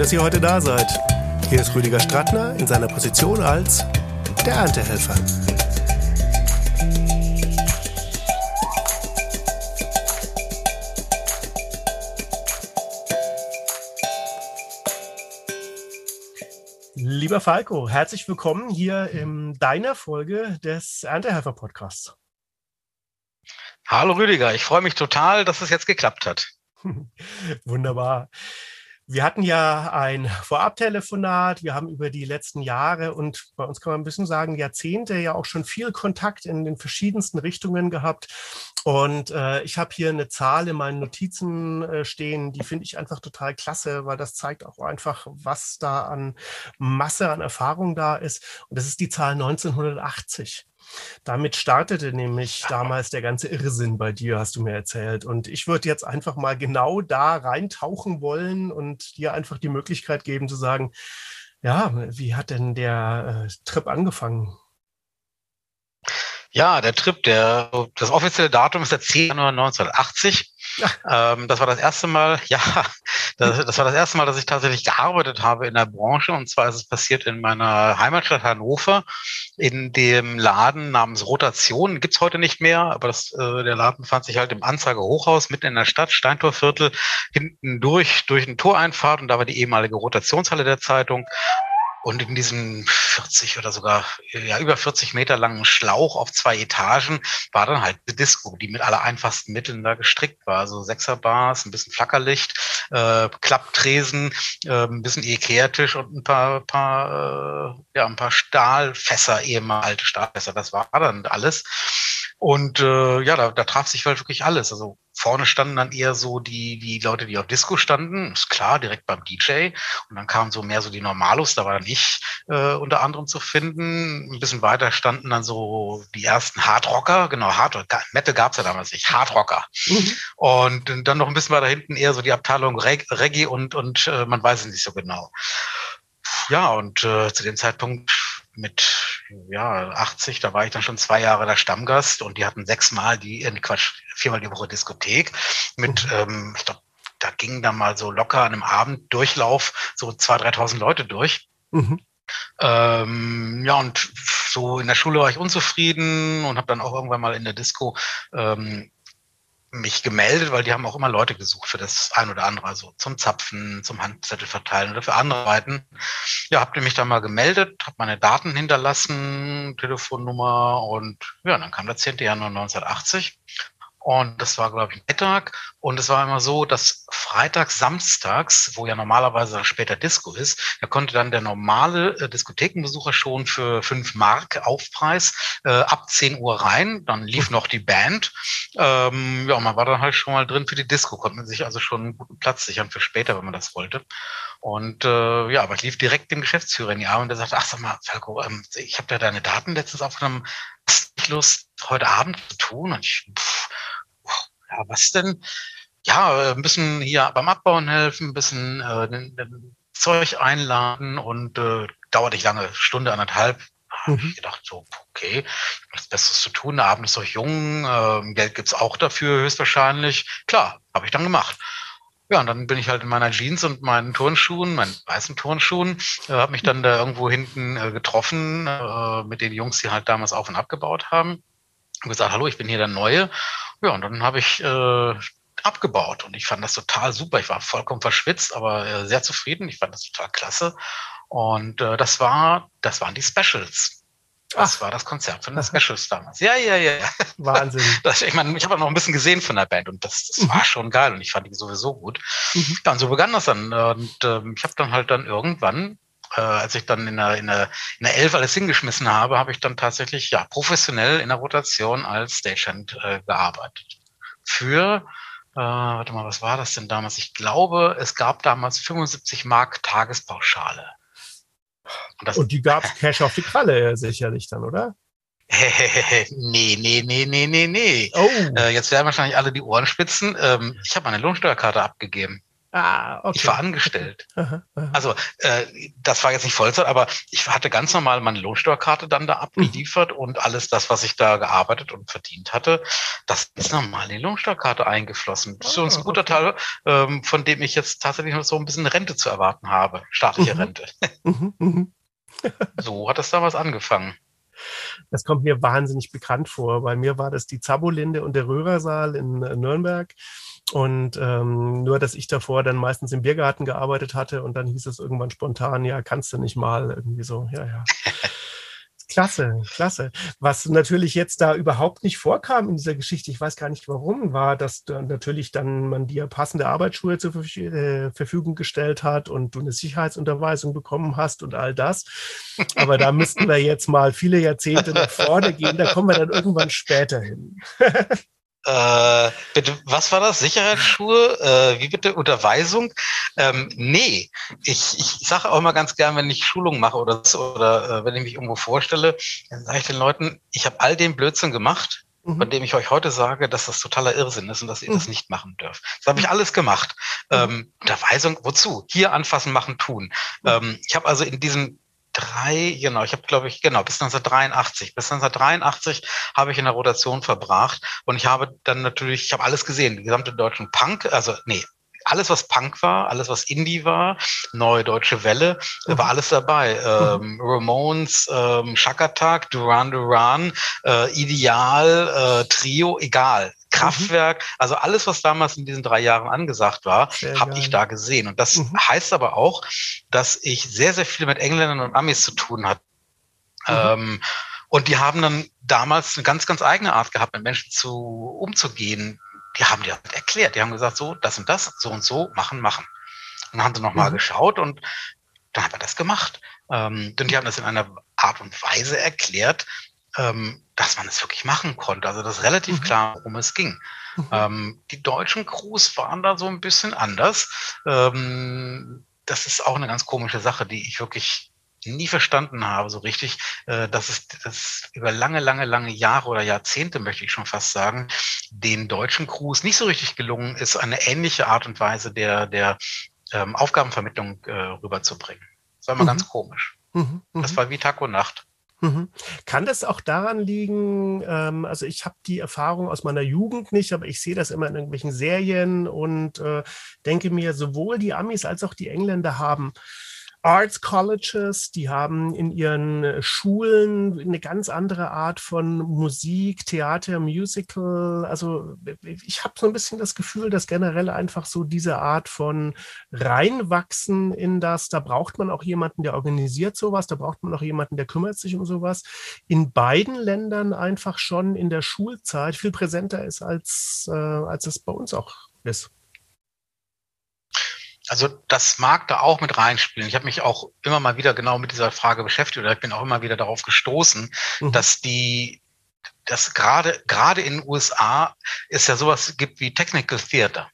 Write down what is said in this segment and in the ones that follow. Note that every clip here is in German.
dass ihr heute da seid. Hier ist Rüdiger Strattner in seiner Position als der Erntehelfer. Lieber Falco, herzlich willkommen hier in deiner Folge des Erntehelfer Podcasts. Hallo Rüdiger, ich freue mich total, dass es jetzt geklappt hat. Wunderbar. Wir hatten ja ein Vorabtelefonat. Wir haben über die letzten Jahre und bei uns kann man ein bisschen sagen Jahrzehnte ja auch schon viel Kontakt in den verschiedensten Richtungen gehabt. Und äh, ich habe hier eine Zahl in meinen Notizen äh, stehen, die finde ich einfach total klasse, weil das zeigt auch einfach, was da an Masse an Erfahrung da ist. Und das ist die Zahl 1980. Damit startete nämlich damals der ganze Irrsinn bei dir, hast du mir erzählt. Und ich würde jetzt einfach mal genau da reintauchen wollen und dir einfach die Möglichkeit geben zu sagen, ja, wie hat denn der äh, Trip angefangen? Ja, der Trip, der, das offizielle Datum ist der 10. Januar 1980. Ja. Ähm, das war das erste Mal, ja, das, das, war das erste Mal, dass ich tatsächlich gearbeitet habe in der Branche. Und zwar ist es passiert in meiner Heimatstadt Hannover in dem Laden namens Rotation. Gibt's heute nicht mehr, aber das, äh, der Laden fand sich halt im Anzeiger-Hochhaus mitten in der Stadt, Steintorviertel, hinten durch, durch eine Toreinfahrt. Und da war die ehemalige Rotationshalle der Zeitung. Und in diesem 40 oder sogar ja, über 40 Meter langen Schlauch auf zwei Etagen war dann halt die Disco, die mit aller einfachsten Mitteln da gestrickt war. Also Sechserbars, ein bisschen Flackerlicht, äh, Klapptresen, äh, ein bisschen Ikea-Tisch und ein paar, paar, äh, ja, ein paar Stahlfässer, ehemalige Stahlfässer. Das war dann alles. Und äh, ja, da, da traf sich halt wirklich alles. Also vorne standen dann eher so die, die Leute, die auf Disco standen, ist klar, direkt beim DJ. Und dann kamen so mehr so die Normalos, da war dann ich äh, unter anderem zu finden. Ein bisschen weiter standen dann so die ersten Hardrocker, genau, Hardrocker, Metal gab's ja damals nicht, Hardrocker. Mhm. Und dann noch ein bisschen weiter hinten eher so die Abteilung Reg Reggae und, und äh, man weiß es nicht so genau. Ja, und äh, zu dem Zeitpunkt mit ja 80, da war ich dann schon zwei Jahre der Stammgast und die hatten sechsmal die, äh, Quatsch, viermal die Woche Diskothek mit, mhm. ähm, ich glaube, da gingen dann mal so locker an einem Abend Durchlauf so zwei, dreitausend Leute durch. Mhm. Ähm, ja, und so in der Schule war ich unzufrieden und habe dann auch irgendwann mal in der Disco ähm, mich gemeldet, weil die haben auch immer Leute gesucht für das ein oder andere, also zum Zapfen, zum Handzettel verteilen oder für andere Arbeiten. Ja, habt ihr mich dann mal gemeldet, habt meine Daten hinterlassen, Telefonnummer und ja, dann kam der 10. Januar 1980 und das war, glaube ich, Mittag. Und es war immer so, dass freitags, samstags, wo ja normalerweise später Disco ist, da konnte dann der normale äh, Diskothekenbesucher schon für fünf Mark Aufpreis äh, ab 10 Uhr rein. Dann lief noch die Band. Ähm, ja, man war dann halt schon mal drin für die Disco, konnte man sich also schon einen guten Platz sichern für später, wenn man das wollte. Und äh, ja, aber ich lief direkt dem Geschäftsführer in die Arme und der sagte, ach sag mal, Falco, ähm, ich habe ja deine Daten letztens aufgenommen, hast du Lust, heute Abend zu tun? Und ich, pff, ja, was denn? Ja, ein bisschen hier beim Abbauen helfen, ein bisschen äh, den, den Zeug einladen und äh, dauert nicht lange, Stunde, anderthalb. Mhm. Habe ich gedacht, so, okay, nichts Besseres zu tun, der Abend ist doch jung, äh, Geld gibt's auch dafür höchstwahrscheinlich. Klar, habe ich dann gemacht. Ja, und dann bin ich halt in meiner Jeans und meinen Turnschuhen, meinen weißen Turnschuhen, äh, habe mich dann da irgendwo hinten äh, getroffen äh, mit den Jungs, die halt damals auf und abgebaut haben. Und gesagt, hallo, ich bin hier der Neue. Ja, und dann habe ich äh, abgebaut und ich fand das total super. Ich war vollkommen verschwitzt, aber äh, sehr zufrieden. Ich fand das total klasse. Und äh, das war, das waren die Specials. Das Ach. war das Konzert von den Specials damals. Ja, ja, ja. Wahnsinn. Das, ich meine, ich habe noch ein bisschen gesehen von der Band und das, das mhm. war schon geil und ich fand die sowieso gut. Mhm. Ja, und so begann das dann. Und äh, ich habe dann halt dann irgendwann äh, als ich dann in der, in, der, in der Elf alles hingeschmissen habe, habe ich dann tatsächlich ja professionell in der Rotation als Stagehand äh, gearbeitet. Für, äh, warte mal, was war das denn damals? Ich glaube, es gab damals 75 Mark Tagespauschale. Und, das, Und die gab es Cash auf die Kralle sicherlich dann, oder? nee, nee, nee, nee, nee, nee. Oh. Äh, jetzt werden wahrscheinlich alle die Ohren spitzen. Ähm, ich habe meine Lohnsteuerkarte abgegeben. Ah, okay. Ich war angestellt. Aha, aha. Also äh, das war jetzt nicht Vollzeit, aber ich hatte ganz normal meine Lohnsteuerkarte dann da abgeliefert mhm. und alles das, was ich da gearbeitet und verdient hatte, das ist normal in die Lohnsteuerkarte eingeflossen. Das ist ah, ein guter okay. Teil, ähm, von dem ich jetzt tatsächlich noch so ein bisschen Rente zu erwarten habe, staatliche mhm. Rente. Mhm, mhm. so hat das damals angefangen. Das kommt mir wahnsinnig bekannt vor. Bei mir war das die Zabolinde und der Röhrersaal in äh, Nürnberg. Und ähm, nur, dass ich davor dann meistens im Biergarten gearbeitet hatte und dann hieß es irgendwann spontan, ja, kannst du nicht mal irgendwie so, ja, ja. Klasse, klasse. Was natürlich jetzt da überhaupt nicht vorkam in dieser Geschichte, ich weiß gar nicht warum, war, dass da natürlich dann man dir passende Arbeitsschuhe zur äh, Verfügung gestellt hat und du eine Sicherheitsunterweisung bekommen hast und all das. Aber da müssten wir jetzt mal viele Jahrzehnte nach vorne gehen, da kommen wir dann irgendwann später hin. Äh, bitte, was war das? Sicherheitsschuhe? Äh, wie bitte? Unterweisung? Ähm, nee, ich, ich sage auch immer ganz gern, wenn ich Schulung mache oder, oder äh, wenn ich mich irgendwo vorstelle, dann sage ich den Leuten, ich habe all den Blödsinn gemacht, mhm. von dem ich euch heute sage, dass das totaler Irrsinn ist und dass ihr mhm. das nicht machen dürft. Das habe ich mhm. alles gemacht. Mhm. Ähm, Unterweisung, wozu? Hier anfassen, machen, tun. Mhm. Ähm, ich habe also in diesem drei, genau, ich habe glaube ich, genau, bis 1983. Bis 1983 habe ich in der Rotation verbracht und ich habe dann natürlich, ich habe alles gesehen, die gesamte deutschen Punk, also nee, alles, was Punk war, alles, was Indie war, Neue Deutsche Welle, mhm. war alles dabei. Ähm, mhm. Ramones, ähm, Shakatak, Duran Duran, äh, Ideal, äh, Trio, egal. Kraftwerk, mhm. also alles, was damals in diesen drei Jahren angesagt war, habe ich da gesehen. Und das mhm. heißt aber auch, dass ich sehr, sehr viel mit Engländern und Amis zu tun hatte. Mhm. Ähm, und die haben dann damals eine ganz, ganz eigene Art gehabt, mit Menschen zu umzugehen. Die haben dir erklärt, die haben gesagt, so, das und das, so und so, machen, machen. Und dann haben sie nochmal mhm. geschaut und dann hat er das gemacht. Ähm, und die haben das in einer Art und Weise erklärt, ähm, dass man es wirklich machen konnte. Also das ist relativ mhm. klar, worum es ging. Mhm. Ähm, die deutschen Crews waren da so ein bisschen anders. Ähm, das ist auch eine ganz komische Sache, die ich wirklich nie verstanden habe, so richtig, äh, dass es das über lange, lange, lange Jahre oder Jahrzehnte, möchte ich schon fast sagen, den deutschen Crews nicht so richtig gelungen ist, eine ähnliche Art und Weise der, der ähm, Aufgabenvermittlung äh, rüberzubringen. Das war immer mhm. ganz komisch. Mhm. Das mhm. war wie Tag und Nacht. Mhm. Kann das auch daran liegen, ähm, also ich habe die Erfahrung aus meiner Jugend nicht, aber ich sehe das immer in irgendwelchen Serien und äh, denke mir, sowohl die Amis als auch die Engländer haben Arts Colleges, die haben in ihren äh, Schulen eine ganz andere Art von Musik, Theater, Musical. Also ich habe so ein bisschen das Gefühl, dass generell einfach so diese Art von reinwachsen in das, da braucht man auch jemanden, der organisiert sowas, da braucht man auch jemanden, der kümmert sich um sowas. In beiden Ländern einfach schon in der Schulzeit viel präsenter ist, als, äh, als es bei uns auch ist. Also das mag da auch mit reinspielen. Ich habe mich auch immer mal wieder genau mit dieser Frage beschäftigt oder ich bin auch immer wieder darauf gestoßen, mhm. dass die, dass gerade gerade in den USA es ja sowas gibt wie Technical Theater.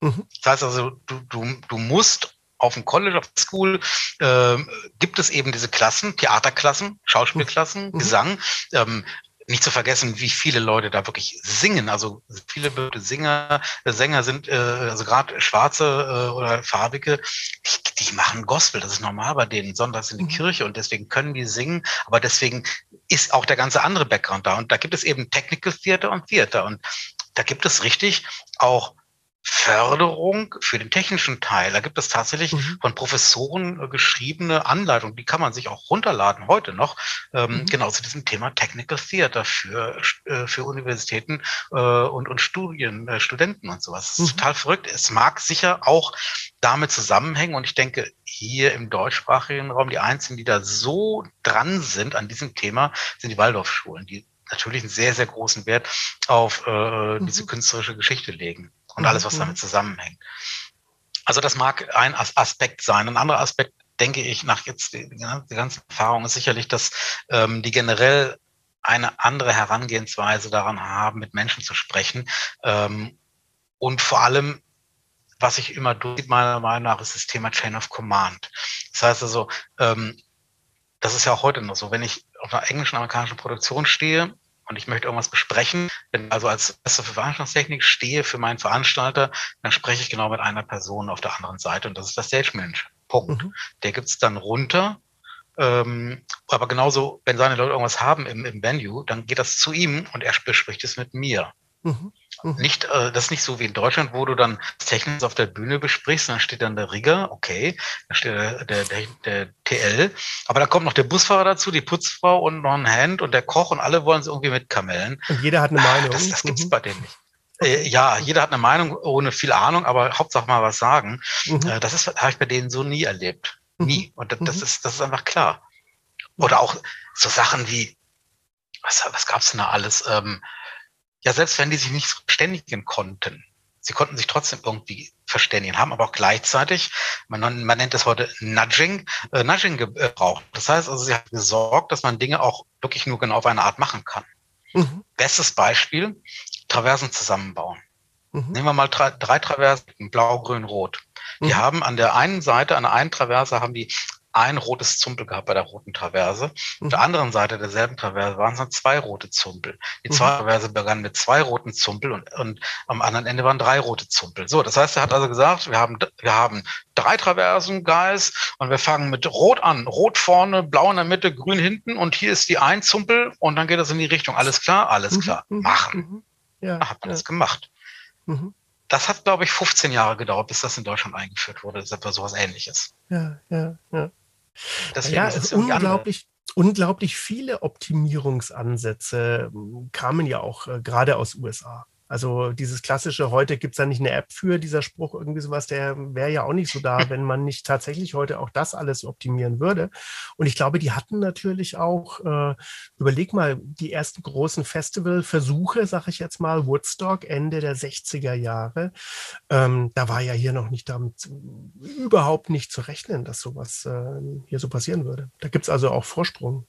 Mhm. Das heißt also, du, du, du musst auf dem College of School äh, gibt es eben diese Klassen, Theaterklassen, Schauspielklassen, mhm. Gesang. Ähm, nicht zu vergessen, wie viele Leute da wirklich singen. Also viele Singer, Sänger sind, äh, also gerade schwarze äh, oder farbige, die, die machen Gospel. Das ist normal bei denen, sonntags in die mhm. Kirche und deswegen können die singen. Aber deswegen ist auch der ganze andere Background da. Und da gibt es eben Technical Theater und Theater. Und da gibt es richtig auch Förderung für den technischen Teil. Da gibt es tatsächlich mhm. von Professoren äh, geschriebene Anleitungen, die kann man sich auch runterladen heute noch, ähm, mhm. genau zu diesem Thema Technical Theater für, äh, für Universitäten äh, und, und Studien, äh, Studenten und sowas. Das ist mhm. total verrückt. Es mag sicher auch damit zusammenhängen und ich denke, hier im deutschsprachigen Raum, die einzigen, die da so dran sind an diesem Thema, sind die Waldorfschulen, die natürlich einen sehr, sehr großen Wert auf äh, diese mhm. künstlerische Geschichte legen und alles, was mhm. damit zusammenhängt. Also das mag ein Aspekt sein. Ein anderer Aspekt, denke ich, nach jetzt die, die ganzen Erfahrungen, ist sicherlich, dass ähm, die generell eine andere Herangehensweise daran haben, mit Menschen zu sprechen. Ähm, und vor allem, was ich immer durch, meiner Meinung nach, ist das Thema Chain of Command. Das heißt also, ähm, das ist ja auch heute noch so, wenn ich auf einer englischen, amerikanischen Produktion stehe, und ich möchte irgendwas besprechen, wenn also als Meister für Veranstaltungstechnik stehe für meinen Veranstalter, dann spreche ich genau mit einer Person auf der anderen Seite und das ist der Stage Manager. Punkt. Mhm. Der gibt es dann runter. Ähm, aber genauso, wenn seine Leute irgendwas haben im, im Venue, dann geht das zu ihm und er bespricht es mit mir. Mhm. Mhm. Nicht, äh, das ist nicht so wie in Deutschland, wo du dann Technik auf der Bühne besprichst, dann steht dann der Rigger, okay, dann steht der, der, der, der TL, aber dann kommt noch der Busfahrer dazu, die Putzfrau und noch ein Hand und der Koch und alle wollen es irgendwie mitkamellen. Und jeder hat eine ah, Meinung. Das, das gibt's mhm. bei denen nicht. Äh, ja, jeder hat eine Meinung ohne viel Ahnung, aber Hauptsache mal was sagen. Mhm. Äh, das ist habe ich bei denen so nie erlebt. Mhm. Nie. Und das, das, mhm. ist, das ist einfach klar. Oder auch so Sachen wie, was, was gab's denn da alles? Ähm, ja, selbst wenn die sich nicht verständigen konnten, sie konnten sich trotzdem irgendwie verständigen, haben aber auch gleichzeitig, man, man nennt es heute Nudging, äh, Nudging gebraucht. Das heißt also, sie hat gesorgt, dass man Dinge auch wirklich nur genau auf eine Art machen kann. Mhm. Bestes Beispiel, Traversen zusammenbauen. Mhm. Nehmen wir mal drei, drei Traversen, blau, grün, rot. Die mhm. haben an der einen Seite, an der einen Traverse haben die ein rotes Zumpel gehabt bei der roten Traverse. Mhm. Auf der anderen Seite derselben Traverse waren es dann zwei rote Zumpel. Die mhm. zweite Traverse begann mit zwei roten Zumpel und, und am anderen Ende waren drei rote Zumpel. So, das heißt, er hat also gesagt, wir haben, wir haben drei Traversen, Guys, und wir fangen mit Rot an. Rot vorne, blau in der Mitte, grün hinten und hier ist die ein Zumpel und dann geht es in die Richtung. Alles klar? Alles mhm. klar. Mhm. Machen. Mhm. Ja, da hat man ja. das gemacht. Mhm. Das hat, glaube ich, 15 Jahre gedauert, bis das in Deutschland eingeführt wurde. Das ist etwa sowas ähnliches. Ja, ja, ja. Deswegen ja, es ist unglaublich, unglaublich viele Optimierungsansätze hm, kamen ja auch äh, gerade aus USA. Also dieses klassische, heute gibt es da nicht eine App für, dieser Spruch, irgendwie sowas, der wäre ja auch nicht so da, wenn man nicht tatsächlich heute auch das alles optimieren würde. Und ich glaube, die hatten natürlich auch, äh, überleg mal, die ersten großen Festivalversuche, sag ich jetzt mal, Woodstock, Ende der 60er Jahre. Ähm, da war ja hier noch nicht damit überhaupt nicht zu rechnen, dass sowas äh, hier so passieren würde. Da gibt es also auch Vorsprung.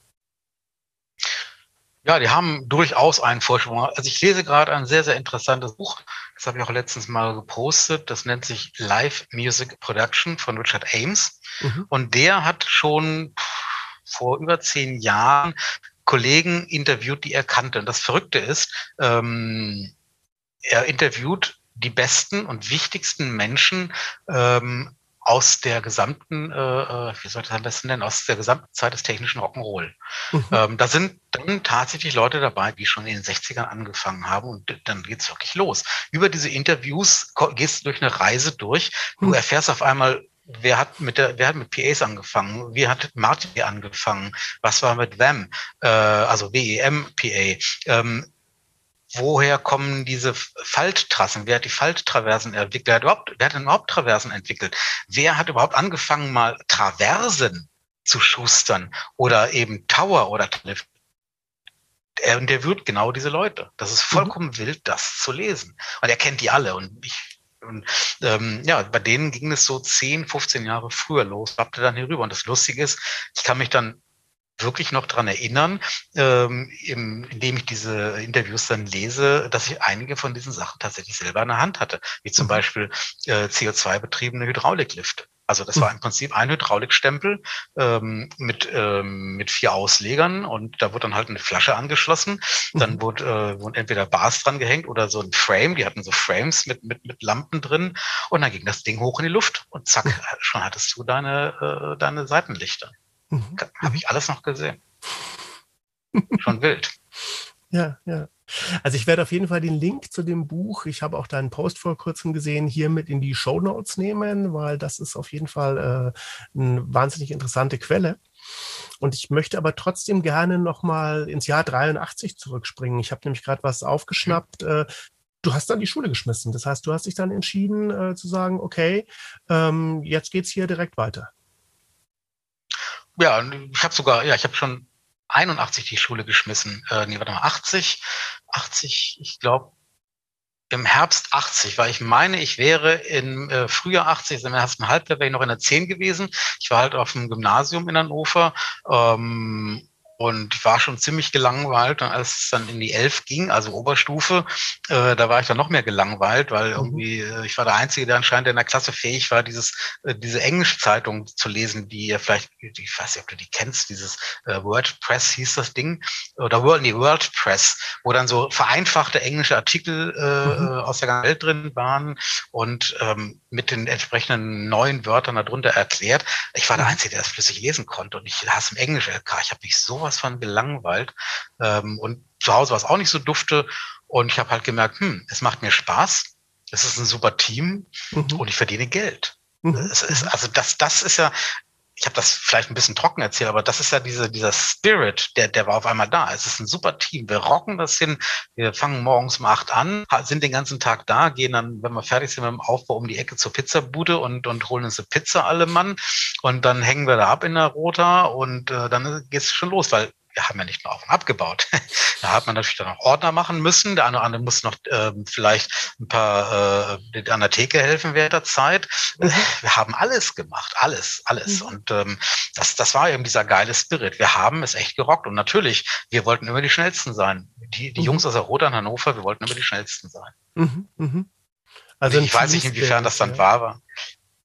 Ja, die haben durchaus einen Vorsprung. Also ich lese gerade ein sehr, sehr interessantes Buch. Das habe ich auch letztens mal gepostet. Das nennt sich Live Music Production von Richard Ames. Mhm. Und der hat schon vor über zehn Jahren Kollegen interviewt, die er kannte. Und das Verrückte ist, ähm, er interviewt die besten und wichtigsten Menschen ähm, aus der gesamten, äh, äh, wie soll ich das am besten nennen, aus der gesamten Zeit des technischen Rock'n'Roll. Mhm. Ähm, da sind dann tatsächlich Leute dabei, die schon in den 60ern angefangen haben und dann geht's wirklich los. Über diese Interviews gehst du durch eine Reise durch. Du mhm. erfährst auf einmal, wer hat mit der, wer hat mit PAs angefangen? Wie hat Martin angefangen? Was war mit WEM? Äh, also WEM PA. Ähm, woher kommen diese Falttrassen? Wer hat die Falttraversen entwickelt? Wer hat, überhaupt, wer hat denn überhaupt Traversen entwickelt? Wer hat überhaupt angefangen, mal Traversen zu schustern oder eben Tower oder Cliff? Er interviewt genau diese Leute. Das ist mhm. vollkommen mhm. wild, das zu lesen. Und er kennt die alle. Und ich und ähm, ja, bei denen ging es so 10, 15 Jahre früher los, schwappte dann hier rüber. Und das Lustige ist, ich kann mich dann wirklich noch dran erinnern, ähm, im, indem ich diese Interviews dann lese, dass ich einige von diesen Sachen tatsächlich selber in der Hand hatte, wie zum mhm. Beispiel äh, CO2-betriebene Hydrauliklifte. Also das war mhm. im Prinzip ein Hydraulikstempel ähm, mit, ähm, mit vier Auslegern und da wurde dann halt eine Flasche angeschlossen. Dann mhm. wurde, äh, wurden entweder Bars dran gehängt oder so ein Frame. Die hatten so Frames mit, mit, mit Lampen drin und dann ging das Ding hoch in die Luft und zack, schon hattest du deine, äh, deine Seitenlichter. Mhm. Habe ich alles noch gesehen. Schon wild. Ja, ja. Also ich werde auf jeden Fall den Link zu dem Buch, ich habe auch deinen Post vor kurzem gesehen, hier mit in die Show Notes nehmen, weil das ist auf jeden Fall äh, eine wahnsinnig interessante Quelle. Und ich möchte aber trotzdem gerne nochmal ins Jahr 83 zurückspringen. Ich habe nämlich gerade was aufgeschnappt. Äh, du hast dann die Schule geschmissen. Das heißt, du hast dich dann entschieden äh, zu sagen, okay, ähm, jetzt geht's hier direkt weiter ja, ich habe sogar, ja, ich habe schon 81 die Schule geschmissen. Äh, nee, warte mal, 80, 80, ich glaube, im Herbst 80, weil ich meine, ich wäre im äh, Frühjahr 80, im ersten Halbjahr wäre ich noch in der 10 gewesen. Ich war halt auf dem Gymnasium in Hannover. Ähm, und ich war schon ziemlich gelangweilt. Und als es dann in die Elf ging, also Oberstufe, äh, da war ich dann noch mehr gelangweilt, weil mhm. irgendwie äh, ich war der Einzige, der anscheinend in der Klasse fähig war, dieses äh, diese englische Zeitung zu lesen, die ihr vielleicht, ich weiß nicht, ob du die kennst, dieses äh, WordPress hieß das Ding oder World, nee, WordPress, wo dann so vereinfachte englische Artikel äh, mhm. aus der ganzen Welt drin waren und ähm, mit den entsprechenden neuen Wörtern darunter erklärt. Ich war der mhm. Einzige, der das flüssig lesen konnte und ich las im Englisch LK. Ich habe mich so sowas von gelangweilt. Ähm, und zu Hause war es auch nicht so dufte. Und ich habe halt gemerkt, hm, es macht mir Spaß. Es ist ein super Team mhm. und ich verdiene Geld. Mhm. Ist, also das, das ist ja, ich habe das vielleicht ein bisschen trocken erzählt, aber das ist ja diese, dieser Spirit, der, der war auf einmal da. Es ist ein super Team. Wir rocken das hin. Wir fangen morgens um acht an, sind den ganzen Tag da, gehen dann, wenn wir fertig sind mit dem Aufbau, um die Ecke zur Pizzabude und, und holen uns eine Pizza alle Mann. Und dann hängen wir da ab in der Rota und äh, dann geht's schon los, weil wir haben ja nicht nur auf und abgebaut. da hat man natürlich dann auch Ordner machen müssen. Der eine oder andere muss noch ähm, vielleicht ein paar äh, an der Theke helfen während der Zeit. Mhm. Wir haben alles gemacht, alles, alles. Mhm. Und ähm, das, das war eben dieser geile Spirit. Wir haben es echt gerockt. Und natürlich, wir wollten immer die Schnellsten sein. Die, die mhm. Jungs aus der Rot an Hannover, wir wollten immer die Schnellsten sein. Mhm. Mhm. Also ich weiß nicht, inwiefern das dann ja. war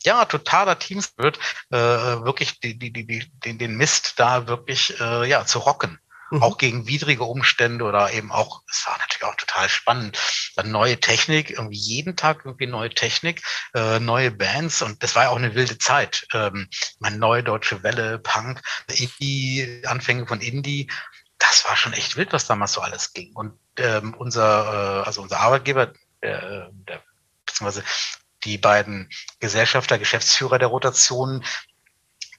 ja, totaler Teamspirit, äh, wirklich die, die, die, die, den, den Mist da wirklich äh, ja, zu rocken. Mhm. Auch gegen widrige Umstände oder eben auch, es war natürlich auch total spannend, dann neue Technik, irgendwie jeden Tag irgendwie neue Technik, äh, neue Bands und das war ja auch eine wilde Zeit. Ähm, meine neue deutsche Welle, Punk, Indie, Anfänge von Indie, das war schon echt wild, was damals so alles ging. Und ähm, unser, äh, also unser Arbeitgeber, äh, der, beziehungsweise die beiden Gesellschafter, Geschäftsführer der Rotation,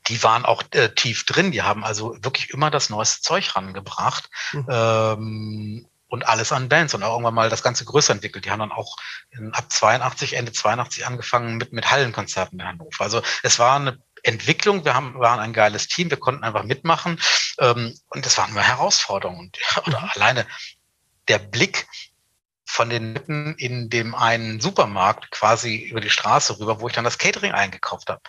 die waren auch äh, tief drin. Die haben also wirklich immer das neueste Zeug rangebracht. Mhm. Ähm, und alles an Bands und auch irgendwann mal das Ganze größer entwickelt. Die haben dann auch in, ab 82, Ende 82 angefangen mit, mit Hallenkonzerten in Hannover. Also es war eine Entwicklung, wir haben, waren ein geiles Team, wir konnten einfach mitmachen ähm, und es waren immer Herausforderungen. Und, oder mhm. alleine der Blick von den Lippen in dem einen Supermarkt quasi über die Straße rüber, wo ich dann das Catering eingekauft habe.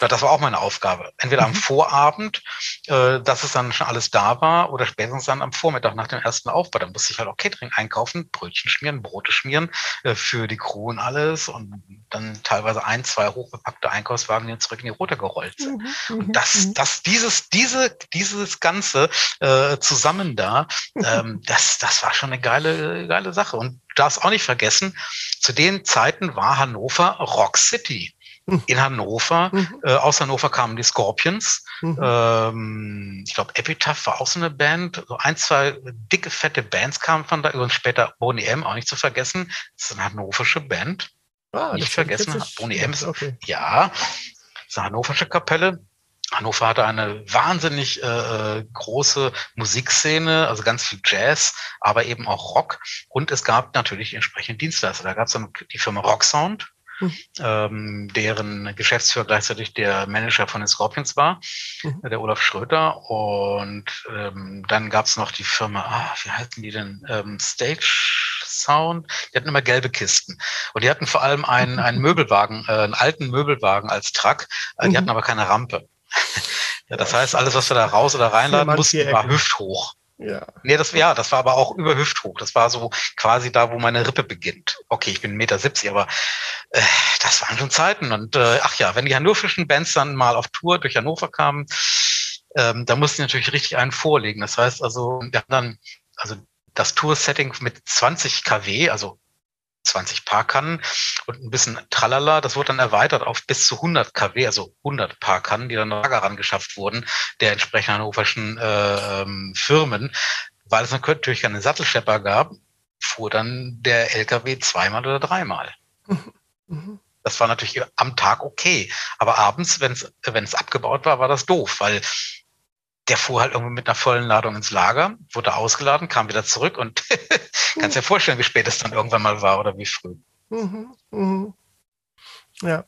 Das war auch meine Aufgabe. Entweder am mhm. Vorabend, äh, dass es dann schon alles da war, oder spätestens dann am Vormittag nach dem ersten Aufbau. Dann musste ich halt auch Catering einkaufen, Brötchen schmieren, Brote schmieren äh, für die Crew und alles und dann teilweise ein, zwei hochbepackte Einkaufswagen, die zurück in die Rote gerollt sind. Mhm. Und mhm, das, das, dieses, diese, dieses Ganze äh, zusammen da, ähm, das, das war schon eine geile, geile Sache. Und du darfst auch nicht vergessen, zu den Zeiten war Hannover Rock City in Hannover. Mhm. Äh, aus Hannover kamen die Scorpions. Mhm. Ähm, ich glaube, Epitaph war auch so eine Band. So ein, zwei dicke, fette Bands kamen von da. Und später Boney M, auch nicht zu vergessen. Das ist eine hannoversche Band. Ah, nicht vergessen. Boney M ist, okay. ja, ist eine hannoversche Kapelle. Hannover hatte eine wahnsinnig äh, große Musikszene, also ganz viel Jazz, aber eben auch Rock. Und es gab natürlich entsprechende Dienstleister. Da gab es dann die Firma Rocksound, mhm. ähm, deren Geschäftsführer gleichzeitig der Manager von den Scorpions war, mhm. der Olaf Schröter. Und ähm, dann gab es noch die Firma, ah, wie heißen die denn? Ähm, Stage Sound. Die hatten immer gelbe Kisten. Und die hatten vor allem einen, einen Möbelwagen, äh, einen alten Möbelwagen als Truck. Äh, die mhm. hatten aber keine Rampe. ja, das heißt, alles, was wir da raus oder reinladen mussten, war hüfthoch. Ja. Nee, das, ja, das war aber auch über Hüfthoch. Das war so quasi da, wo meine Rippe beginnt. Okay, ich bin 1,70 Meter, aber äh, das waren schon Zeiten. Und äh, ach ja, wenn die hannoverschen Bands dann mal auf Tour durch Hannover kamen, ähm, da mussten die natürlich richtig einen vorlegen. Das heißt also, wir haben dann, also das Tour-Setting mit 20 kW, also 20 Parkannen und ein bisschen Tralala. Das wurde dann erweitert auf bis zu 100 kW, also 100 Parkannen, die dann noch ran geschafft wurden, der entsprechenden hannoverschen äh, ähm, Firmen. Weil es natürlich keine Sattelschlepper gab, fuhr dann der LKW zweimal oder dreimal. Mhm. Das war natürlich am Tag okay. Aber abends, wenn es abgebaut war, war das doof, weil der fuhr halt irgendwie mit einer vollen Ladung ins Lager, wurde ausgeladen, kam wieder zurück und kannst dir vorstellen, wie spät es dann irgendwann mal war oder wie früh. Mhm, mhm. Ja.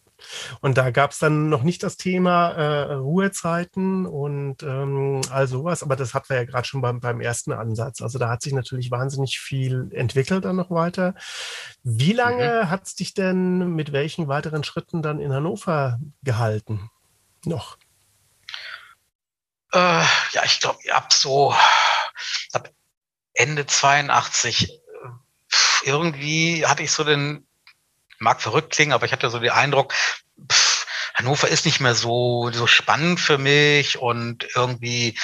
Und da gab es dann noch nicht das Thema äh, Ruhezeiten und ähm, all sowas, aber das hatten wir ja gerade schon beim, beim ersten Ansatz. Also da hat sich natürlich wahnsinnig viel entwickelt dann noch weiter. Wie lange mhm. hat es dich denn mit welchen weiteren Schritten dann in Hannover gehalten? Noch? Äh, ja, ich glaube, ab so ab Ende 82 irgendwie hatte ich so den, mag verrückt klingen, aber ich hatte so den Eindruck, pff, Hannover ist nicht mehr so, so spannend für mich und irgendwie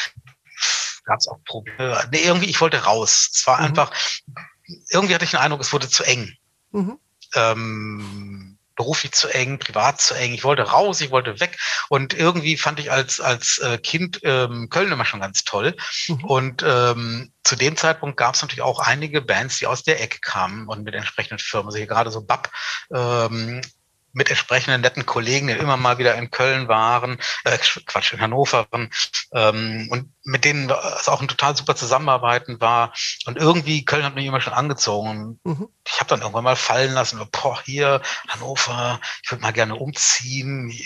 gab es auch Probleme. Nee, irgendwie, ich wollte raus. Es war mhm. einfach, irgendwie hatte ich den Eindruck, es wurde zu eng. Mhm. Ähm, beruflich zu eng, privat zu eng. Ich wollte raus, ich wollte weg. Und irgendwie fand ich als, als äh, Kind ähm, Köln immer schon ganz toll. Mhm. Und ähm, zu dem Zeitpunkt gab es natürlich auch einige Bands, die aus der Ecke kamen und mit entsprechenden Firmen. Also hier gerade so BAP ähm, mit entsprechenden netten Kollegen, die immer mal wieder in Köln waren, äh, Quatsch, in Hannover waren, ähm, und mit denen es auch ein total super Zusammenarbeiten war. Und irgendwie, Köln hat mich immer schon angezogen. Mhm. Ich habe dann irgendwann mal fallen lassen, boah, hier, Hannover, ich würde mal gerne umziehen.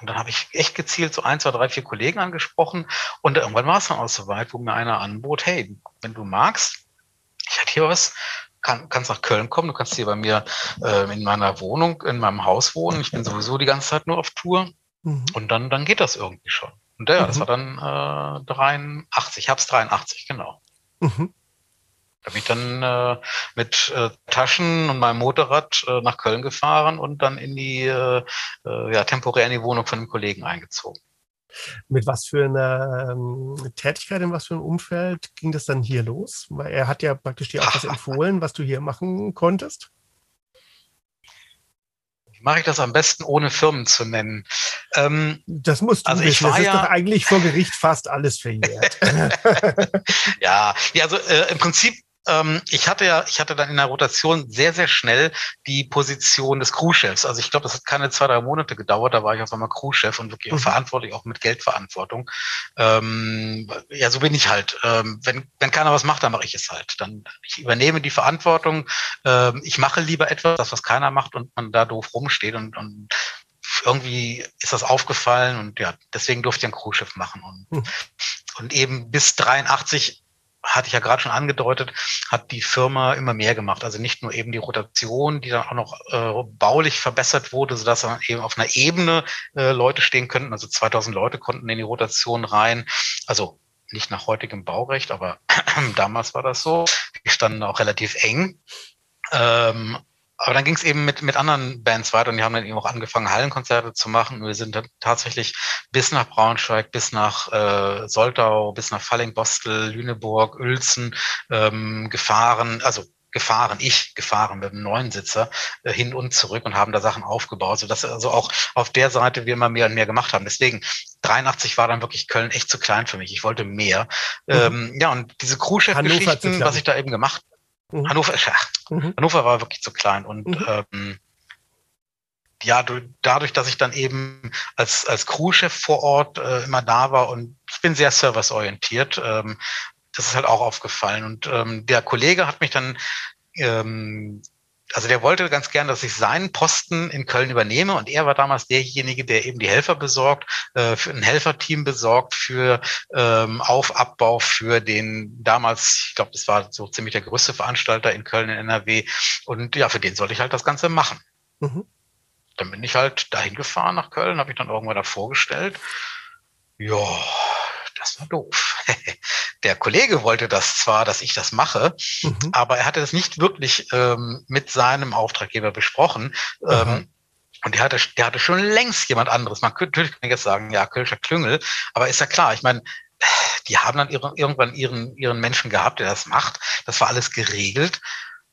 Und dann habe ich echt gezielt so ein, zwei, drei, vier Kollegen angesprochen. Und irgendwann war es dann auch so weit, wo mir einer anbot, hey, wenn du magst, ich hätte hier was, kann, kannst nach Köln kommen, du kannst hier bei mir äh, in meiner Wohnung, in meinem Haus wohnen. Ich bin sowieso die ganze Zeit nur auf Tour. Mhm. Und dann, dann geht das irgendwie schon. Und ja, mhm. das war dann äh, 83, hab's 83, genau. Mhm. Da bin ich dann äh, mit äh, Taschen und meinem Motorrad äh, nach Köln gefahren und dann in die, äh, äh, ja, temporär in die Wohnung von einem Kollegen eingezogen. Mit was für einer ähm, Tätigkeit, in was für einem Umfeld ging das dann hier los? Weil er hat ja praktisch dir auch was empfohlen, was du hier machen konntest. Wie mache ich das am besten, ohne Firmen zu nennen? Ähm, das musst du also wissen. Ich war das ja, ist doch eigentlich vor Gericht fast alles verjährt. ja, ja, also äh, im Prinzip ähm, ich hatte ja, ich hatte dann in der Rotation sehr, sehr schnell die Position des Crewchefs. Also ich glaube, das hat keine zwei, drei Monate gedauert. Da war ich auf einmal Crewchef und wirklich mhm. verantwortlich, auch mit Geldverantwortung. Ähm, ja, so bin ich halt. Ähm, wenn, wenn keiner was macht, dann mache ich es halt. Dann ich übernehme die Verantwortung. Ähm, ich mache lieber etwas, das was keiner macht und man da doof rumsteht und, und irgendwie ist das aufgefallen und ja, deswegen durfte ich ein Crewschiff machen und, hm. und eben bis 83 hatte ich ja gerade schon angedeutet, hat die Firma immer mehr gemacht. Also nicht nur eben die Rotation, die dann auch noch äh, baulich verbessert wurde, sodass dann eben auf einer Ebene äh, Leute stehen könnten. Also 2000 Leute konnten in die Rotation rein. Also nicht nach heutigem Baurecht, aber damals war das so. Die standen auch relativ eng. Ähm, aber dann ging es eben mit, mit anderen Bands weiter und die haben dann eben auch angefangen, Hallenkonzerte zu machen. Und wir sind dann tatsächlich bis nach Braunschweig, bis nach äh, Soltau, bis nach Falling-Bostel, Lüneburg, Uelzen ähm, gefahren, also gefahren, ich gefahren mit einem Neunsitzer äh, hin und zurück und haben da Sachen aufgebaut, sodass also auch auf der Seite wir immer mehr und mehr gemacht haben. Deswegen 83 war dann wirklich Köln echt zu klein für mich. Ich wollte mehr. Mhm. Ähm, ja, und diese Crewchef-Geschichten, was ich da eben gemacht Mhm. Hannover, mhm. Hannover war wirklich zu klein und mhm. ähm, ja, dadurch, dass ich dann eben als, als Crewchef vor Ort äh, immer da war und ich bin sehr serviceorientiert, ähm, das ist halt auch aufgefallen. Und ähm, der Kollege hat mich dann ähm, also der wollte ganz gern, dass ich seinen Posten in Köln übernehme und er war damals derjenige, der eben die Helfer besorgt, äh, für ein Helferteam besorgt für ähm, Aufabbau für den damals, ich glaube, das war so ziemlich der größte Veranstalter in Köln in NRW und ja, für den sollte ich halt das Ganze machen. Mhm. Dann bin ich halt dahin gefahren nach Köln, habe ich dann irgendwann da vorgestellt. Ja, das war doof. Der Kollege wollte das zwar, dass ich das mache, mhm. aber er hatte das nicht wirklich ähm, mit seinem Auftraggeber besprochen. Ähm, und der hatte, der hatte schon längst jemand anderes. Man könnte natürlich jetzt sagen, ja, Kölscher Klüngel, aber ist ja klar, ich meine, die haben dann ihre, irgendwann ihren, ihren Menschen gehabt, der das macht. Das war alles geregelt.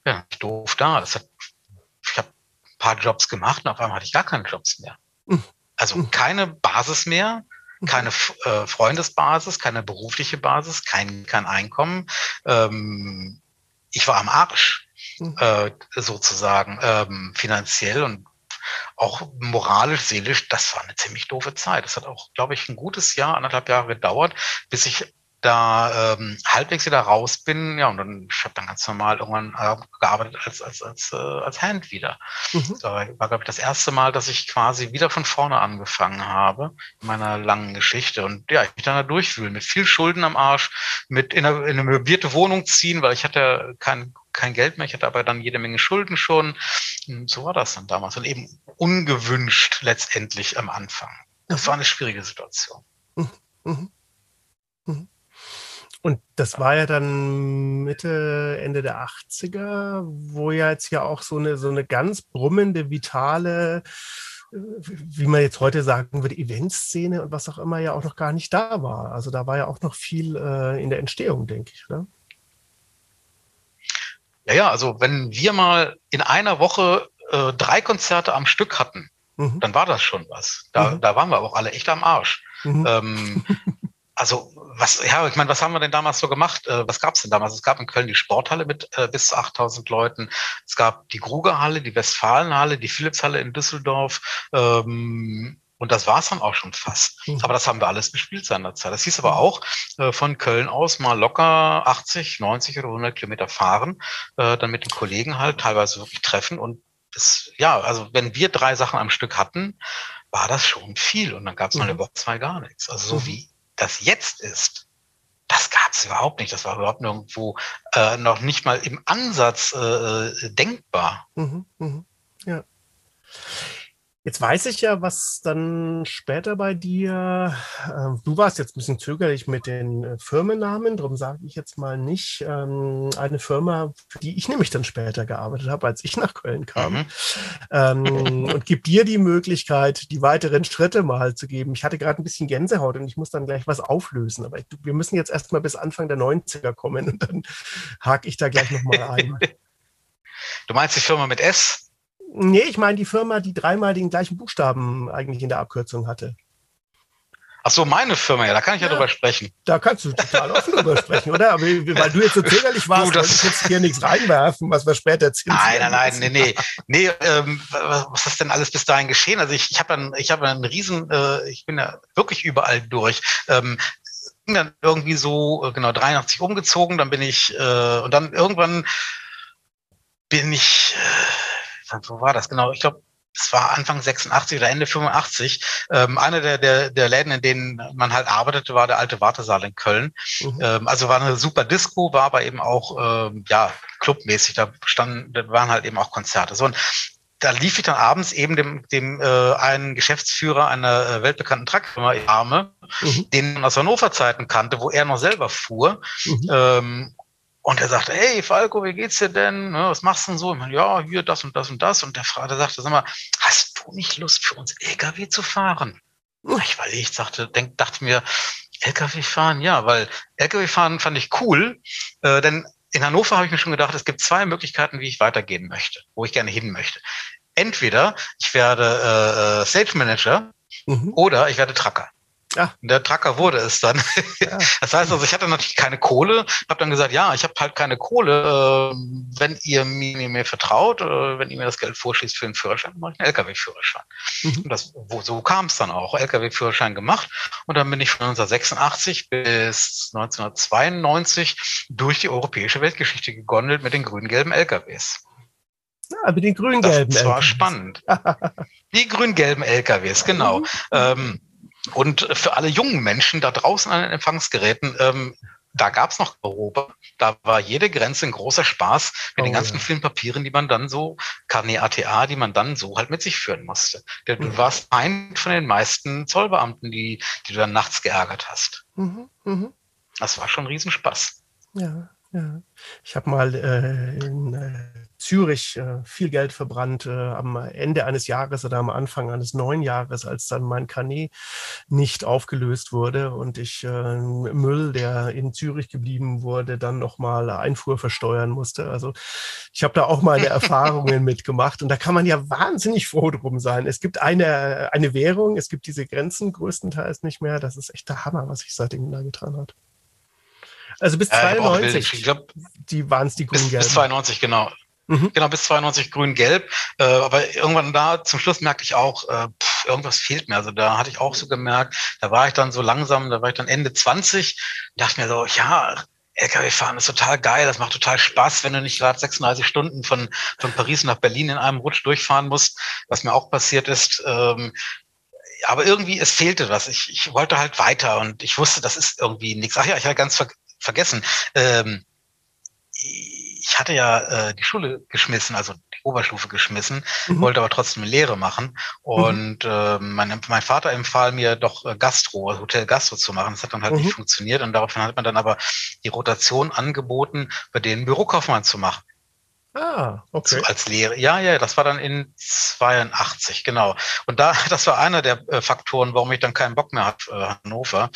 Ja, doof da. Das hat, ich habe ein paar Jobs gemacht und auf einmal hatte ich gar keine Jobs mehr. Mhm. Also mhm. keine Basis mehr keine äh, Freundesbasis, keine berufliche Basis, kein, kein Einkommen. Ähm, ich war am Arsch, mhm. äh, sozusagen, ähm, finanziell und auch moralisch, seelisch, das war eine ziemlich doofe Zeit. Das hat auch, glaube ich, ein gutes Jahr, anderthalb Jahre gedauert, bis ich da ähm, halbwegs wieder raus bin, ja, und dann, ich habe dann ganz normal irgendwann äh, gearbeitet als, als, als, äh, als Hand wieder. Mhm. Da war, glaube ich, das erste Mal, dass ich quasi wieder von vorne angefangen habe in meiner langen Geschichte. Und ja, ich mich dann da durchfühlen, mit viel Schulden am Arsch, mit in eine, in eine möblierte Wohnung ziehen, weil ich hatte kein, kein Geld mehr, ich hatte aber dann jede Menge Schulden schon. Und so war das dann damals. Und eben ungewünscht letztendlich am Anfang. Das mhm. war eine schwierige Situation. Mhm. mhm. Und das war ja dann Mitte, Ende der 80er, wo ja jetzt ja auch so eine, so eine ganz brummende, vitale, äh, wie man jetzt heute sagen würde, Eventszene und was auch immer ja auch noch gar nicht da war. Also da war ja auch noch viel äh, in der Entstehung, denke ich, oder? Ja, ja, also wenn wir mal in einer Woche äh, drei Konzerte am Stück hatten, mhm. dann war das schon was. Da, mhm. da waren wir auch alle echt am Arsch. Mhm. Ähm, also was, ja, ich meine, was haben wir denn damals so gemacht? Äh, was gab es denn damals? Es gab in Köln die Sporthalle mit äh, bis zu 8000 Leuten. Es gab die Grugerhalle, die Westfalenhalle, die Philipshalle in Düsseldorf. Ähm, und das war es dann auch schon fast. Mhm. Aber das haben wir alles gespielt seinerzeit. Das hieß aber mhm. auch, äh, von Köln aus mal locker 80, 90 oder 100 Kilometer fahren, äh, dann mit den Kollegen halt teilweise wirklich treffen. Und das, ja, also wenn wir drei Sachen am Stück hatten, war das schon viel. Und dann gab es mal eine mhm. Woche, zwei gar nichts. Also so mhm. wie das jetzt ist, das gab es überhaupt nicht. Das war überhaupt nirgendwo äh, noch nicht mal im Ansatz äh, äh denkbar. Mhm, mh, ja. Jetzt weiß ich ja, was dann später bei dir, äh, du warst jetzt ein bisschen zögerlich mit den äh, Firmennamen, darum sage ich jetzt mal nicht ähm, eine Firma, für die ich nämlich dann später gearbeitet habe, als ich nach Köln kam. Mhm. Ähm, und gib dir die Möglichkeit, die weiteren Schritte mal zu geben. Ich hatte gerade ein bisschen Gänsehaut und ich muss dann gleich was auflösen, aber ich, wir müssen jetzt erstmal bis Anfang der 90er kommen und dann hake ich da gleich nochmal ein. Du meinst die Firma mit S? Nee, ich meine die Firma, die dreimal den gleichen Buchstaben eigentlich in der Abkürzung hatte. Ach so, meine Firma, ja, da kann ich ja, ja drüber sprechen. Da kannst du total offen drüber sprechen, oder? Aber weil du jetzt so zögerlich warst, du, ich jetzt hier nichts reinwerfen, was wir später erzählen. Nein, nein, nein, nee, nee. nee ähm, was ist denn alles bis dahin geschehen? Also ich, ich habe dann, ich habe einen riesen, äh, ich bin ja wirklich überall durch. Ähm, bin dann irgendwie so, äh, genau, 83 umgezogen, dann bin ich, äh, und dann irgendwann bin ich, äh, wo war das genau? Ich glaube, es war Anfang 86 oder Ende 85. Ähm, einer der, der, der Läden, in denen man halt arbeitete, war der alte Wartesaal in Köln. Mhm. Ähm, also war eine super Disco, war aber eben auch ähm, ja clubmäßig. Da standen, da waren halt eben auch Konzerte. So und da lief ich dann abends eben dem, dem äh, einen Geschäftsführer einer äh, weltbekannten Truckfirma Arme, mhm. den man aus Hannover Zeiten kannte, wo er noch selber fuhr. Mhm. Ähm, und er sagte, hey Falco, wie geht's dir denn? Ne, was machst du denn so? Ich meine, ja, hier das und das und das. Und der Vater sagte, sag mal, hast du nicht Lust für uns LKW zu fahren? Ich überlegt, sagte, denk, dachte mir, LKW fahren, ja, weil LKW fahren fand ich cool, äh, denn in Hannover habe ich mir schon gedacht, es gibt zwei Möglichkeiten, wie ich weitergehen möchte, wo ich gerne hin möchte. Entweder ich werde äh, äh Sales Manager mhm. oder ich werde Trucker. Ja. Der Tracker wurde es dann. Ja. Das heißt also, ich hatte natürlich keine Kohle, habe dann gesagt, ja, ich habe halt keine Kohle. Äh, wenn ihr mir, mir vertraut, äh, wenn ihr mir das Geld vorschießt für einen Führerschein, mache ich einen LKW-Führerschein. Mhm. Und das, wo, so kam es dann auch. LKW-Führerschein gemacht und dann bin ich von 1986 bis 1992 durch die europäische Weltgeschichte gegondelt mit den grün-gelben LKWs. Ja, mit den grün-gelben LKWs. Das war spannend. die grün-gelben LKWs, genau. Mhm. Ähm, und für alle jungen Menschen da draußen an den Empfangsgeräten, ähm, da gab es noch Europa. Da war jede Grenze ein großer Spaß mit oh, den ganzen ja. vielen Papieren, die man dann so, Carnet ATA, die man dann so halt mit sich führen musste. Du mhm. warst ein von den meisten Zollbeamten, die, die du dann nachts geärgert hast. Mhm, mh. Das war schon ein Riesenspaß. Ja, ja. Ich habe mal äh, in äh, Zürich äh, viel Geld verbrannt äh, am Ende eines Jahres oder am Anfang eines neuen Jahres, als dann mein Carnet nicht aufgelöst wurde und ich äh, Müll, der in Zürich geblieben wurde, dann nochmal Einfuhr versteuern musste. Also ich habe da auch meine Erfahrungen mitgemacht und da kann man ja wahnsinnig froh drum sein. Es gibt eine, eine Währung, es gibt diese Grenzen größtenteils nicht mehr. Das ist echt der Hammer, was sich seitdem da getan hat. Also bis 92, ich glaub, die waren es die grünen bis, bis 92, genau. Mhm. Genau, bis 92 grün-gelb. Äh, aber irgendwann da zum Schluss merkte ich auch, äh, pff, irgendwas fehlt mir. Also da hatte ich auch so gemerkt, da war ich dann so langsam, da war ich dann Ende 20, dachte mir so, ja, LKW fahren ist total geil, das macht total Spaß, wenn du nicht gerade 36 Stunden von, von Paris nach Berlin in einem Rutsch durchfahren musst, was mir auch passiert ist. Ähm, aber irgendwie, es fehlte was. Ich, ich wollte halt weiter und ich wusste, das ist irgendwie nichts. Ach ja, ich hatte ganz ver vergessen. Ähm, ich hatte ja äh, die Schule geschmissen, also die Oberstufe geschmissen, mhm. wollte aber trotzdem eine Lehre machen. Mhm. Und mhm. äh, mein, mein Vater empfahl mir doch äh, Gastro, Hotel Gastro zu machen. Das hat dann halt mhm. nicht funktioniert. Und daraufhin hat man dann aber die Rotation angeboten, bei denen Bürokaufmann zu machen. Ah, okay. So als Lehre. Ja, ja, das war dann in 82, genau. Und da, das war einer der äh, Faktoren, warum ich dann keinen Bock mehr hatte, äh, Hannover.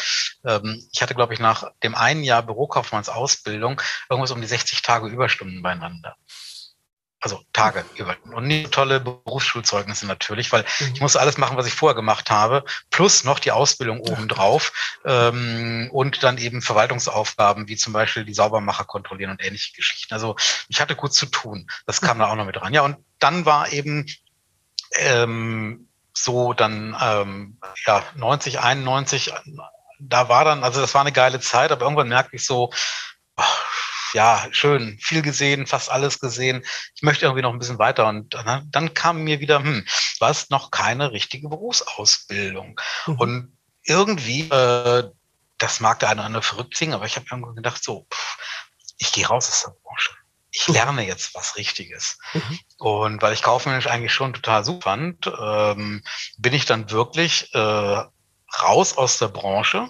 Ähm, ich hatte, glaube ich, nach dem einen Jahr Bürokaufmannsausbildung irgendwas um die 60 Tage Überstunden beieinander also Tage über und nicht tolle Berufsschulzeugnisse natürlich, weil mhm. ich muss alles machen, was ich vorher gemacht habe, plus noch die Ausbildung obendrauf ähm, und dann eben Verwaltungsaufgaben wie zum Beispiel die Saubermacher kontrollieren und ähnliche Geschichten. Also ich hatte gut zu tun. Das kam da auch noch mit dran. Ja, und dann war eben ähm, so dann ähm, ja 90, 91, da war dann, also das war eine geile Zeit, aber irgendwann merkte ich so, oh, ja, schön, viel gesehen, fast alles gesehen. Ich möchte irgendwie noch ein bisschen weiter. Und dann, dann kam mir wieder, hm, was noch keine richtige Berufsausbildung. Mhm. Und irgendwie, äh, das mag der eine oder andere verrückt klingen, aber ich habe irgendwie gedacht, so, pff, ich gehe raus aus der Branche. Ich mhm. lerne jetzt was Richtiges. Mhm. Und weil ich kaufmännisch eigentlich schon total super fand, ähm, bin ich dann wirklich äh, raus aus der Branche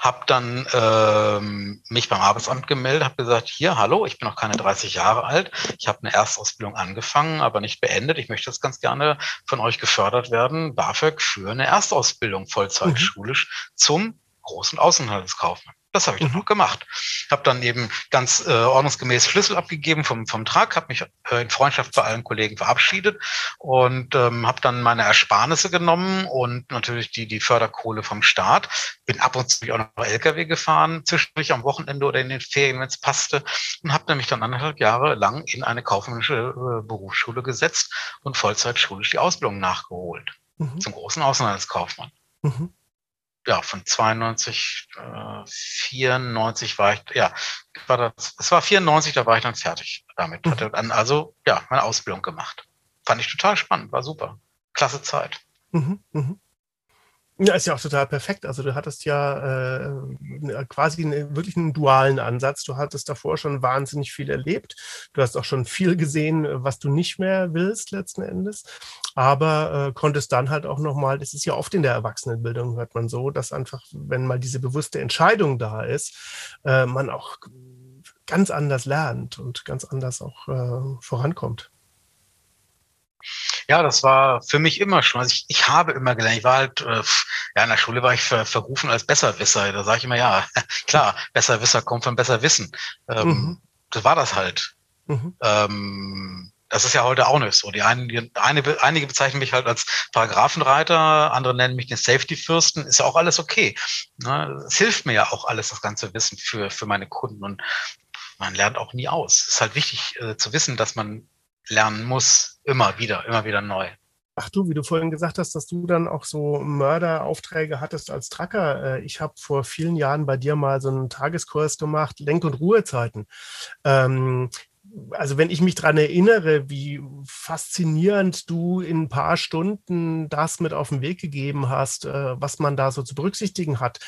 habe dann ähm, mich beim Arbeitsamt gemeldet, habe gesagt, hier, hallo, ich bin noch keine 30 Jahre alt, ich habe eine Erstausbildung angefangen, aber nicht beendet. Ich möchte jetzt ganz gerne von euch gefördert werden, BAföG für eine Erstausbildung vollzeitschulisch mhm. zum großen Außenhandelskaufmann. Das habe ich mhm. dann auch gemacht. Habe dann eben ganz äh, ordnungsgemäß Schlüssel abgegeben vom, vom Trag, habe mich äh, in Freundschaft bei allen Kollegen verabschiedet und ähm, habe dann meine Ersparnisse genommen und natürlich die, die Förderkohle vom Staat. Bin ab und zu auch noch LKW gefahren, zwischendurch am Wochenende oder in den Ferien, wenn es passte. Und habe nämlich dann anderthalb Jahre lang in eine kaufmännische äh, Berufsschule gesetzt und vollzeitschulisch die Ausbildung nachgeholt. Mhm. Zum großen Außenhandelskaufmann. Mhm ja, von 92, äh, 94 war ich, ja, war das, es war 94, da war ich dann fertig damit. Mhm. Hatte dann also, ja, meine Ausbildung gemacht. Fand ich total spannend, war super. Klasse Zeit. Mhm, mh. Ja, ist ja auch total perfekt. Also du hattest ja äh, quasi eine, wirklich einen dualen Ansatz. Du hattest davor schon wahnsinnig viel erlebt. Du hast auch schon viel gesehen, was du nicht mehr willst letzten Endes. Aber äh, konntest dann halt auch nochmal, das ist ja oft in der Erwachsenenbildung, hört man so, dass einfach, wenn mal diese bewusste Entscheidung da ist, äh, man auch ganz anders lernt und ganz anders auch äh, vorankommt. Ja, das war für mich immer schon. Also ich, ich habe immer gelernt. Ich war halt, äh, ja, in der Schule war ich ver, verrufen als Besserwisser. Da sage ich immer, ja, klar, Besserwisser kommt von Besserwissen. Ähm, mhm. Das war das halt. Mhm. Ähm, das ist ja heute auch nicht so. Die einen, die, eine, einige bezeichnen mich halt als Paragraphenreiter, andere nennen mich den Safety-Fürsten. Ist ja auch alles okay. Ne? Es hilft mir ja auch alles, das ganze Wissen für, für meine Kunden. Und man lernt auch nie aus. Es ist halt wichtig äh, zu wissen, dass man lernen muss, immer wieder, immer wieder neu. Ach du, wie du vorhin gesagt hast, dass du dann auch so Mörderaufträge hattest als Tracker. Äh, ich habe vor vielen Jahren bei dir mal so einen Tageskurs gemacht, Lenk- und Ruhezeiten. Ähm, also wenn ich mich daran erinnere, wie faszinierend du in ein paar Stunden das mit auf den Weg gegeben hast, äh, was man da so zu berücksichtigen hat,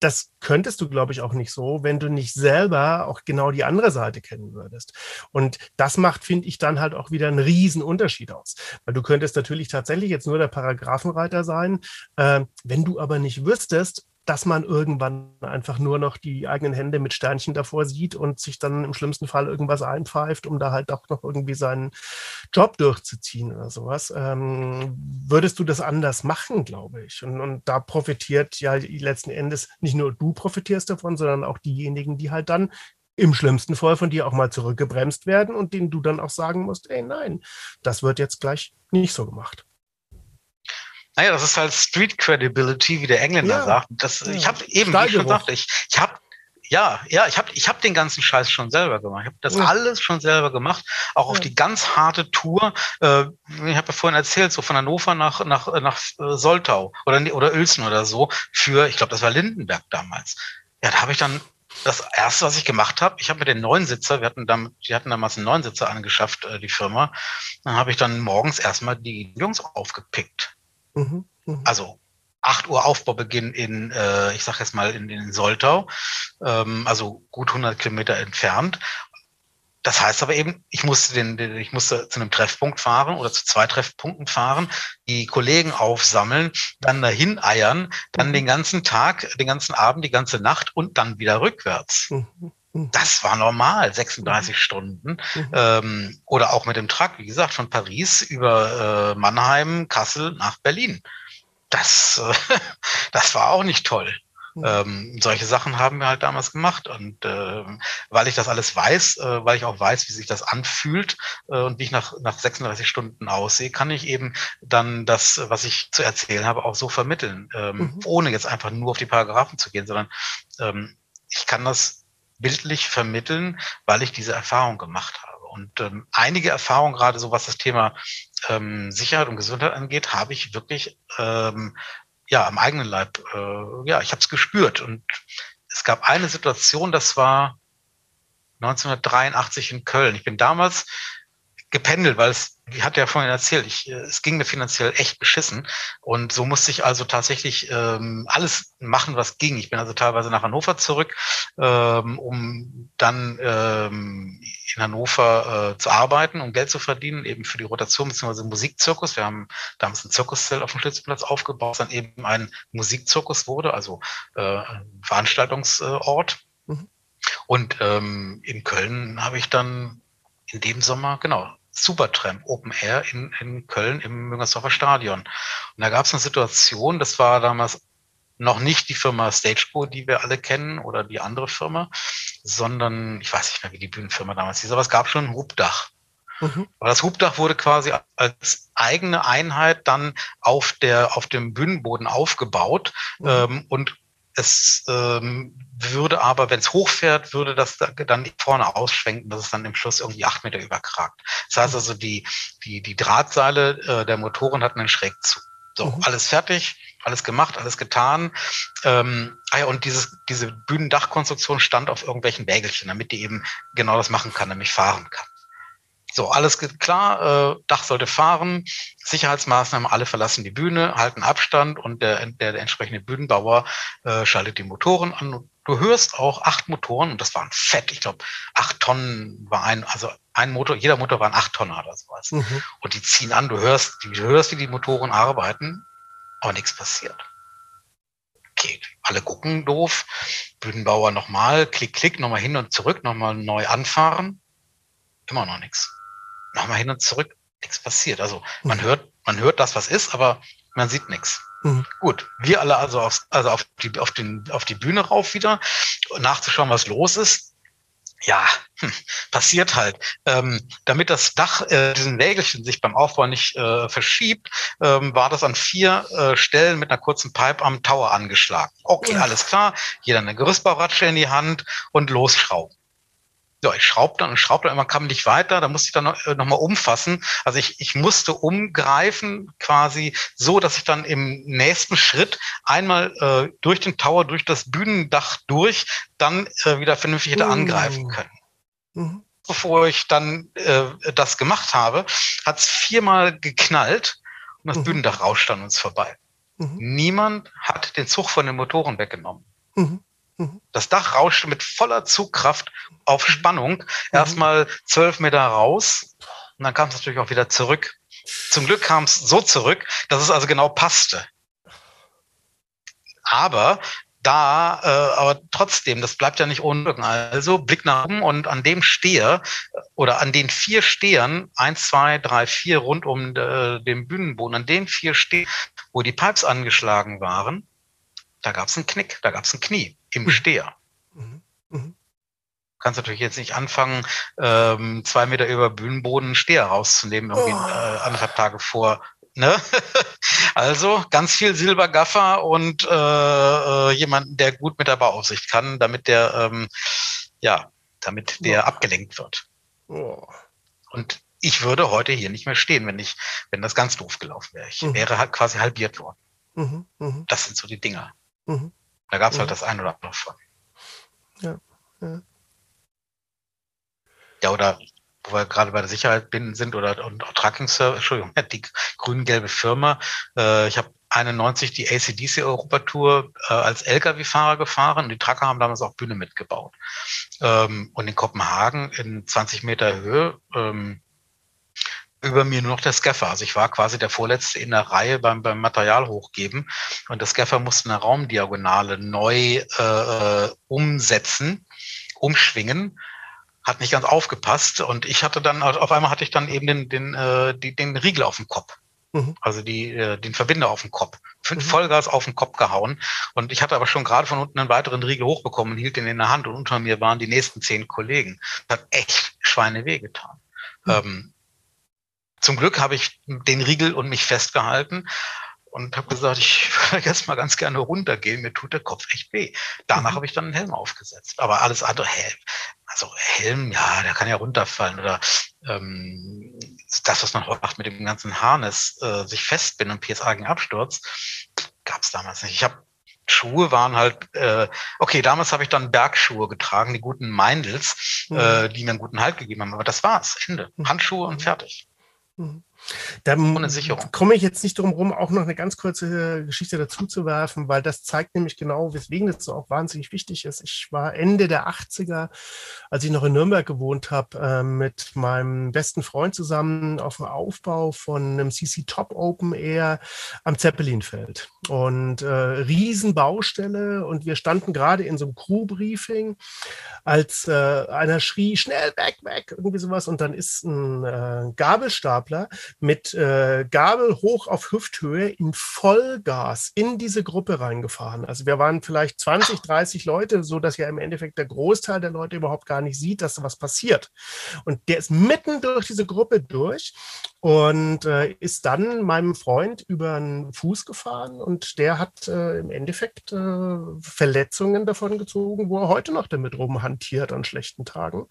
das könntest du, glaube ich, auch nicht so, wenn du nicht selber auch genau die andere Seite kennen würdest. Und das macht, finde ich, dann halt auch wieder einen riesen Unterschied aus. Weil du könntest natürlich tatsächlich jetzt nur der Paragraphenreiter sein. Äh, wenn du aber nicht wüsstest, dass man irgendwann einfach nur noch die eigenen Hände mit Sternchen davor sieht und sich dann im schlimmsten Fall irgendwas einpfeift, um da halt auch noch irgendwie seinen Job durchzuziehen oder sowas. Ähm, würdest du das anders machen, glaube ich? Und, und da profitiert ja letzten Endes nicht nur du profitierst davon, sondern auch diejenigen, die halt dann im schlimmsten Fall von dir auch mal zurückgebremst werden und denen du dann auch sagen musst, ey, nein, das wird jetzt gleich nicht so gemacht. Naja, das ist halt Street Credibility, wie der Engländer ja. sagt. Das, ja. Ich habe eben, wie ich schon sagte, ich, ich habe ja, ja, ich habe ich hab den ganzen Scheiß schon selber gemacht. Ich habe das ja. alles schon selber gemacht, auch auf die ganz harte Tour. Äh, ich habe ja vorhin erzählt, so von Hannover nach nach nach äh, Soltau oder oder Uelzen oder so für, ich glaube, das war Lindenberg damals. Ja, da habe ich dann das erste, was ich gemacht habe, ich habe mir den Neunsitzer, wir hatten damit, die hatten damals einen Neunsitzer angeschafft, äh, die Firma. Dann habe ich dann morgens erstmal die Jungs aufgepickt. Mhm, mh. Also 8 Uhr Aufbaubeginn in, äh, ich sag jetzt mal, in, in Soltau, ähm, also gut 100 Kilometer entfernt. das heißt aber eben, ich musste, den, ich musste zu einem Treffpunkt fahren oder zu zwei Treffpunkten fahren, die Kollegen aufsammeln, dann dahin eiern, dann mhm. den ganzen Tag, den ganzen Abend, die ganze Nacht und dann wieder rückwärts. Mhm. Mhm. Das war normal, 36 mhm. Stunden. Mhm. Ähm, oder auch mit dem Truck, wie gesagt, von Paris über äh, Mannheim, Kassel nach Berlin. Das, äh, das war auch nicht toll. Mhm. Ähm, solche Sachen haben wir halt damals gemacht. Und äh, weil ich das alles weiß, äh, weil ich auch weiß, wie sich das anfühlt äh, und wie ich nach, nach 36 Stunden aussehe, kann ich eben dann das, was ich zu erzählen habe, auch so vermitteln, ähm, mhm. ohne jetzt einfach nur auf die Paragraphen zu gehen, sondern ähm, ich kann das bildlich vermitteln, weil ich diese Erfahrung gemacht habe. Und ähm, einige Erfahrungen, gerade so was das Thema ähm, Sicherheit und Gesundheit angeht, habe ich wirklich ähm, ja am eigenen Leib, äh, ja, ich habe es gespürt. Und es gab eine Situation, das war 1983 in Köln. Ich bin damals gependelt, weil es, wie hat ja vorhin erzählt, ich, es ging mir finanziell echt beschissen. Und so musste ich also tatsächlich ähm, alles machen, was ging. Ich bin also teilweise nach Hannover zurück, ähm, um dann ähm, in Hannover äh, zu arbeiten, um Geld zu verdienen, eben für die Rotation bzw. Musikzirkus. Wir haben damals ein Zirkuszelt auf dem Schlüsselplatz aufgebaut, dann eben ein Musikzirkus wurde, also äh, ein Veranstaltungsort. Mhm. Und ähm, in Köln habe ich dann in dem Sommer, genau, Supertramp Open Air in, in Köln im Müngersdorfer Stadion. Und da gab es eine Situation, das war damals noch nicht die Firma Stageco, die wir alle kennen, oder die andere Firma, sondern ich weiß nicht mehr, wie die Bühnenfirma damals hieß, aber es gab schon ein Hubdach. Mhm. Aber das Hubdach wurde quasi als eigene Einheit dann auf der auf dem Bühnenboden aufgebaut mhm. ähm, und es ähm, würde aber, wenn es hochfährt, würde das dann vorne ausschwenken, dass es dann im Schluss irgendwie acht Meter überkragt. Das heißt also, die, die, die Drahtseile äh, der Motoren hatten einen schräg zu. So, mhm. alles fertig, alles gemacht, alles getan. Ähm, ah ja, und dieses, diese Bühnendachkonstruktion stand auf irgendwelchen Wägelchen, damit die eben genau das machen kann, nämlich fahren kann. So, alles klar, äh, Dach sollte fahren, Sicherheitsmaßnahmen, alle verlassen die Bühne, halten Abstand und der, der, der entsprechende Bühnenbauer äh, schaltet die Motoren an. Du hörst auch acht Motoren und das waren fett, ich glaube, acht Tonnen war ein, also ein Motor, jeder Motor war ein acht Tonner oder sowas. Mhm. Und die ziehen an, du hörst, du hörst, wie die Motoren arbeiten, aber nichts passiert. Okay, alle gucken doof, Bühnenbauer nochmal, klick, klick, nochmal hin und zurück, nochmal neu anfahren, immer noch nichts nochmal hin und zurück, nichts passiert. Also man mhm. hört, man hört das, was ist, aber man sieht nichts. Mhm. Gut, wir alle also, auf, also auf, die, auf, den, auf die Bühne rauf wieder, nachzuschauen, was los ist. Ja, hm, passiert halt. Ähm, damit das Dach, äh, diesen Wägelchen sich beim Aufbau nicht äh, verschiebt, ähm, war das an vier äh, Stellen mit einer kurzen Pipe am Tower angeschlagen. Okay, alles klar. Jeder eine Gerüstbauratsche in die Hand und losschrauben ja, ich schraubte und schraubte, immer kam nicht weiter, da musste ich dann noch, äh, noch mal umfassen. Also ich, ich musste umgreifen quasi so, dass ich dann im nächsten Schritt einmal äh, durch den Tower, durch das Bühnendach durch, dann äh, wieder vernünftig hätte angreifen mhm. können. Mhm. Bevor ich dann äh, das gemacht habe, hat es viermal geknallt und das mhm. Bühnendach rauschte an uns vorbei. Mhm. Niemand hat den Zug von den Motoren weggenommen. Mhm. Das Dach rauschte mit voller Zugkraft auf. Spannung mhm. erstmal zwölf Meter raus und dann kam es natürlich auch wieder zurück. Zum Glück kam es so zurück, dass es also genau passte. Aber da, äh, aber trotzdem, das bleibt ja nicht ohne Wirken. Also Blick nach oben und an dem Steher oder an den vier Stehern, eins, zwei, drei, vier rund um äh, den Bühnenboden, an den vier Stehern, wo die Pipes angeschlagen waren, da gab es einen Knick, da gab es ein Knie im mhm. Steher. Mhm. Mhm. Kannst natürlich jetzt nicht anfangen, ähm, zwei Meter über Bühnenboden einen Steher rauszunehmen, irgendwie oh. äh, anderthalb Tage vor. Ne? also ganz viel Silbergaffer und äh, äh, jemanden, der gut mit der Bauaufsicht kann, damit der, ähm, ja, damit der oh. abgelenkt wird. Oh. Und ich würde heute hier nicht mehr stehen, wenn ich, wenn das ganz doof gelaufen wäre. Ich mhm. wäre halt quasi halbiert worden. Mhm. Das sind so die Dinger. Mhm. Da gab es halt mhm. halt das ein oder andere von. Ja. Ja, ja oder wo wir gerade bei der Sicherheit sind oder und auch Tracking Service, Entschuldigung, die grün-gelbe Firma. Äh, ich habe 91 die ACDC-Europatour äh, als Lkw-Fahrer gefahren. Die Trucker haben damals auch Bühne mitgebaut. Ähm, und in Kopenhagen in 20 Meter Höhe ähm, über mir nur noch der Scaffer. Also ich war quasi der Vorletzte in der Reihe beim, beim Material hochgeben. Und der Scaffer musste eine Raumdiagonale neu äh, umsetzen, umschwingen. Hat nicht ganz aufgepasst. Und ich hatte dann, auf einmal hatte ich dann eben den, den, äh, die, den Riegel auf dem Kopf. Mhm. Also die, äh, den Verbinder auf den Kopf. Mhm. Vollgas auf den Kopf gehauen. Und ich hatte aber schon gerade von unten einen weiteren Riegel hochbekommen und hielt den in der Hand. Und unter mir waren die nächsten zehn Kollegen. Das hat echt Schweineweh getan. Mhm. Ähm, zum Glück habe ich den Riegel und mich festgehalten und habe gesagt, ich würde jetzt mal ganz gerne runtergehen, mir tut der Kopf echt weh. Danach mhm. habe ich dann einen Helm aufgesetzt. Aber alles andere, Helm, also Helm, ja, der kann ja runterfallen oder ähm, das, was man heute macht mit dem ganzen Harness, äh, sich festbinden und PSA gegen Absturz, gab es damals nicht. Ich habe Schuhe waren halt, äh, okay, damals habe ich dann Bergschuhe getragen, die guten Meindels, mhm. äh, die mir einen guten Halt gegeben haben. Aber das war's, Ende. Mhm. Handschuhe und fertig. Mhm. Da komme ich jetzt nicht drum rum, auch noch eine ganz kurze Geschichte dazu zu werfen, weil das zeigt nämlich genau, weswegen das so auch wahnsinnig wichtig ist. Ich war Ende der 80er, als ich noch in Nürnberg gewohnt habe, äh, mit meinem besten Freund zusammen auf dem Aufbau von einem CC Top Open Air am Zeppelinfeld. Und äh, Riesenbaustelle und wir standen gerade in so einem Crew-Briefing, als äh, einer schrie, schnell, weg, weg, irgendwie sowas. Und dann ist ein äh, Gabelstapler mit äh, Gabel hoch auf Hüfthöhe in Vollgas in diese Gruppe reingefahren. Also wir waren vielleicht 20, 30 Leute, so dass ja im Endeffekt der Großteil der Leute überhaupt gar nicht sieht, dass was passiert. Und der ist mitten durch diese Gruppe durch und äh, ist dann meinem Freund über den Fuß gefahren und der hat äh, im Endeffekt äh, Verletzungen davon gezogen, wo er heute noch damit rumhantiert an schlechten Tagen,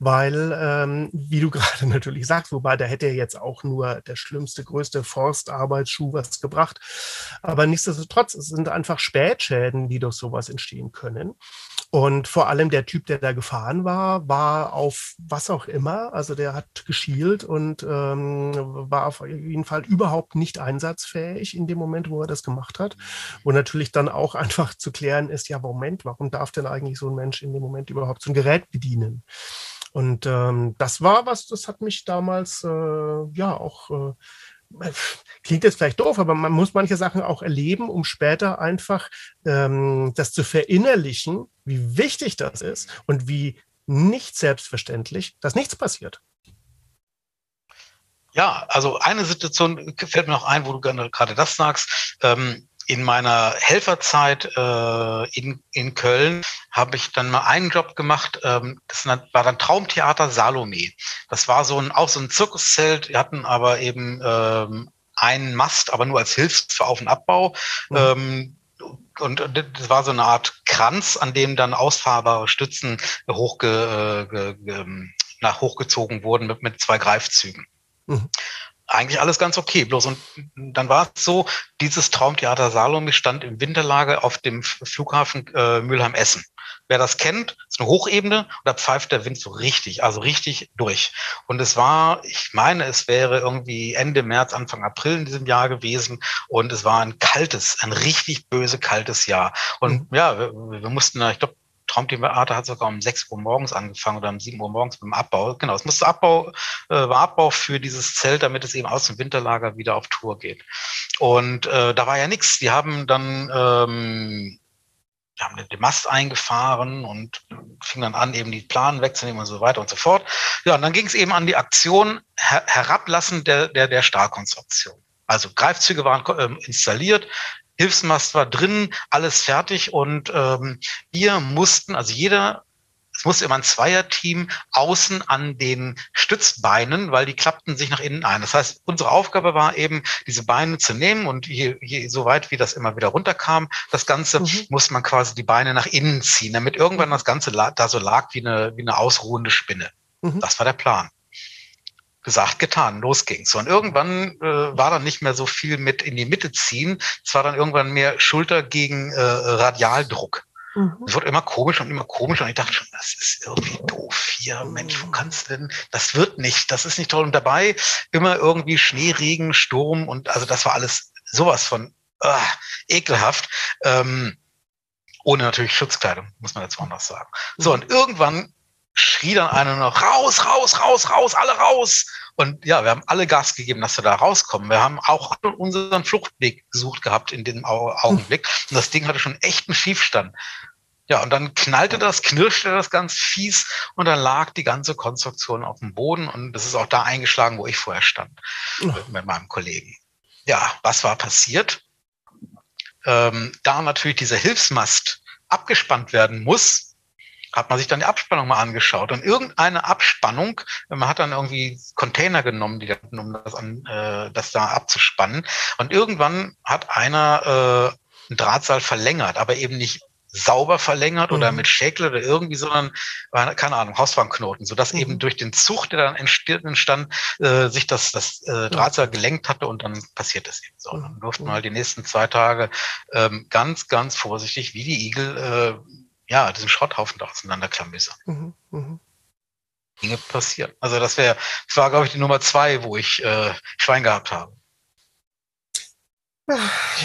weil, ähm, wie du gerade natürlich sagst, wobei da hätte er jetzt auch nur der schlimmste, größte Forstarbeitsschuh was gebracht, aber nichtsdestotrotz, es sind einfach Spätschäden, die durch sowas entstehen können. Und vor allem der Typ, der da gefahren war, war auf was auch immer, also der hat geschielt und ähm, war auf jeden Fall überhaupt nicht einsatzfähig in dem Moment, wo er das gemacht hat. Wo natürlich dann auch einfach zu klären ist, ja, Moment, warum darf denn eigentlich so ein Mensch in dem Moment überhaupt so ein Gerät bedienen? Und ähm, das war was, das hat mich damals äh, ja auch äh, klingt jetzt vielleicht doof, aber man muss manche Sachen auch erleben, um später einfach ähm, das zu verinnerlichen, wie wichtig das ist und wie nicht selbstverständlich, dass nichts passiert. Ja, also eine Situation fällt mir noch ein, wo du gerade das sagst. Ähm, in meiner Helferzeit äh, in, in Köln habe ich dann mal einen Job gemacht. Ähm, das war dann Traumtheater Salome. Das war so ein auch so ein Zirkuszelt. Wir hatten aber eben ähm, einen Mast, aber nur als Hilfsauf- und Abbau. Mhm. Ähm, und das war so eine Art Kranz, an dem dann ausfahrbare Stützen hochge, äh, ge, nach hochgezogen wurden mit, mit zwei Greifzügen. Mhm eigentlich alles ganz okay. Bloß und dann war es so, dieses Traumtheater Salome stand im Winterlager auf dem Flughafen äh, Mülheim-Essen. Wer das kennt, ist eine Hochebene und da pfeift der Wind so richtig, also richtig durch. Und es war, ich meine, es wäre irgendwie Ende März, Anfang April in diesem Jahr gewesen und es war ein kaltes, ein richtig böse kaltes Jahr. Und mhm. ja, wir, wir mussten, ich glaube, Traumtheater hat sogar um 6 Uhr morgens angefangen oder um 7 Uhr morgens beim Abbau. Genau, es musste Abbau, äh, war Abbau für dieses Zelt, damit es eben aus dem Winterlager wieder auf Tour geht. Und äh, da war ja nichts. Die haben dann ähm, die haben den Mast eingefahren und fing dann an, eben die Planen wegzunehmen und so weiter und so fort. Ja, und dann ging es eben an die Aktion Her Herablassen der, der, der Stahlkonstruktion. Also Greifzüge waren ähm, installiert, Hilfsmast war drin, alles fertig und ähm, wir mussten, also jeder es musste immer ein Zweierteam außen an den Stützbeinen, weil die klappten sich nach innen ein. Das heißt, unsere Aufgabe war eben, diese Beine zu nehmen und je, je so weit wie das immer wieder runterkam, das Ganze mhm. musste man quasi die Beine nach innen ziehen, damit irgendwann das Ganze da so lag wie eine, wie eine ausruhende Spinne. Mhm. Das war der Plan gesagt, getan, los ging's. Und irgendwann äh, war dann nicht mehr so viel mit in die Mitte ziehen. Es war dann irgendwann mehr Schulter gegen äh, Radialdruck. Mhm. Es wurde immer komisch und immer komisch und ich dachte schon, das ist irgendwie doof hier. Mensch, wo kannst du denn? Das wird nicht, das ist nicht toll. Und dabei immer irgendwie Schnee, Regen, Sturm und also das war alles sowas von uh, ekelhaft. Ähm, ohne natürlich Schutzkleidung, muss man dazu auch noch sagen. So, und irgendwann schrie dann einer noch, raus, raus, raus, raus, alle raus. Und ja, wir haben alle Gas gegeben, dass wir da rauskommen. Wir haben auch unseren Fluchtweg gesucht gehabt in dem Augenblick. Und das Ding hatte schon echt einen Schiefstand. Ja, und dann knallte das, knirschte das ganz fies und dann lag die ganze Konstruktion auf dem Boden und das ist auch da eingeschlagen, wo ich vorher stand mit, mit meinem Kollegen. Ja, was war passiert? Ähm, da natürlich dieser Hilfsmast abgespannt werden muss, hat man sich dann die Abspannung mal angeschaut. Und irgendeine Abspannung, man hat dann irgendwie Container genommen, die, um das, an, äh, das da abzuspannen. Und irgendwann hat einer äh, einen Drahtseil verlängert, aber eben nicht sauber verlängert mhm. oder mit Schäkel oder irgendwie, sondern, keine Ahnung, Hausfangknoten, sodass mhm. eben durch den Zug, der dann entstand, äh, sich das, das äh, Drahtseil gelenkt hatte und dann passiert das eben so. Und dann durften wir halt die nächsten zwei Tage ähm, ganz, ganz vorsichtig wie die Igel äh, ja, diesen Schrotthaufen da auseinanderklamüsern. Mhm, mh. Dinge passieren. Also das wäre, das war, glaube ich, die Nummer zwei, wo ich äh, Schwein gehabt habe.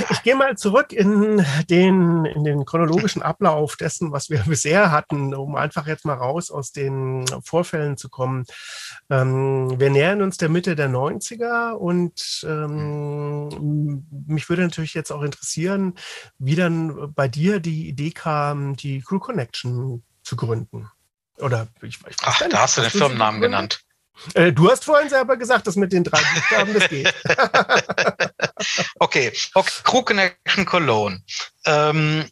Ich gehe mal zurück in den, in den chronologischen Ablauf dessen, was wir bisher hatten, um einfach jetzt mal raus aus den Vorfällen zu kommen. Ähm, wir nähern uns der Mitte der 90er und ähm, mich würde natürlich jetzt auch interessieren, wie dann bei dir die Idee kam, die Crew Connection zu gründen. Oder ich, ich Ach, da hast du den Firmennamen genannt. Äh, du hast vorhin selber gesagt, dass mit den drei Buchstaben das geht. okay. okay, Crew Connection Cologne. Ähm,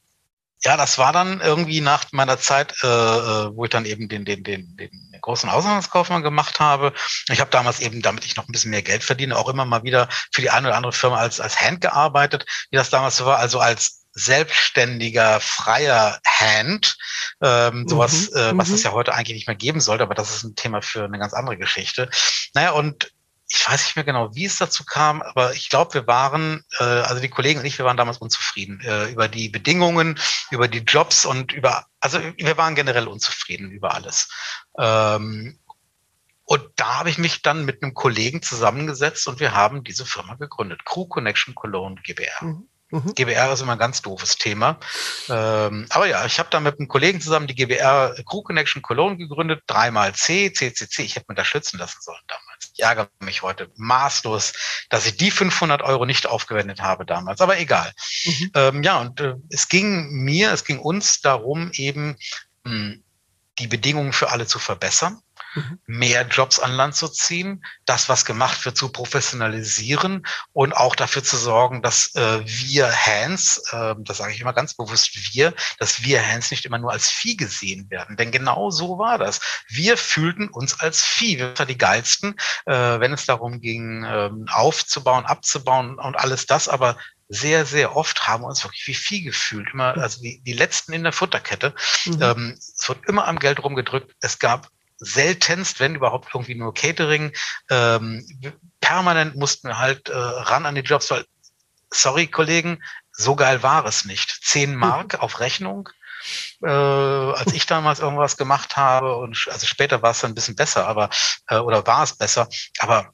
ja, das war dann irgendwie nach meiner Zeit, äh, äh, wo ich dann eben den, den, den, den großen Auslandskaufmann gemacht habe. Ich habe damals eben, damit ich noch ein bisschen mehr Geld verdiene, auch immer mal wieder für die eine oder andere Firma als, als Hand gearbeitet, wie das damals so war, also als selbstständiger, freier Hand, ähm, sowas, mhm, äh, was es mhm. ja heute eigentlich nicht mehr geben sollte, aber das ist ein Thema für eine ganz andere Geschichte. Naja, und ich weiß nicht mehr genau, wie es dazu kam, aber ich glaube, wir waren, äh, also die Kollegen und ich, wir waren damals unzufrieden äh, über die Bedingungen, über die Jobs und über, also wir waren generell unzufrieden über alles. Ähm, und da habe ich mich dann mit einem Kollegen zusammengesetzt und wir haben diese Firma gegründet, Crew Connection Cologne GbR. Mhm. Mhm. GBR ist immer ein ganz doofes Thema. Ähm, aber ja, ich habe da mit einem Kollegen zusammen die GBR Crew Connection Cologne gegründet, dreimal C, CCC. Ich hätte mir da schützen lassen sollen damals. Ich ärgere mich heute maßlos, dass ich die 500 Euro nicht aufgewendet habe damals. Aber egal. Mhm. Ähm, ja, und äh, es ging mir, es ging uns darum, eben mh, hm, die Bedingungen für alle zu verbessern mhm. mehr Jobs an Land zu ziehen, das, was gemacht wird, zu professionalisieren und auch dafür zu sorgen, dass äh, wir Hands, äh, das sage ich immer ganz bewusst wir, dass wir Hands nicht immer nur als Vieh gesehen werden. Denn genau so war das. Wir fühlten uns als Vieh. Wir waren die geilsten, äh, wenn es darum ging, äh, aufzubauen, abzubauen und alles das, aber sehr, sehr oft haben wir uns wirklich wie Vieh gefühlt. Immer, also die, die letzten in der Futterkette. Mhm. Ähm, es wird immer am Geld rumgedrückt. Es gab seltenst, wenn überhaupt irgendwie nur Catering. Ähm, permanent mussten wir halt äh, ran an die Jobs, weil, sorry Kollegen, so geil war es nicht. Zehn Mark auf Rechnung. Äh, als ich damals irgendwas gemacht habe und also später war es dann ein bisschen besser, aber äh, oder war es besser, aber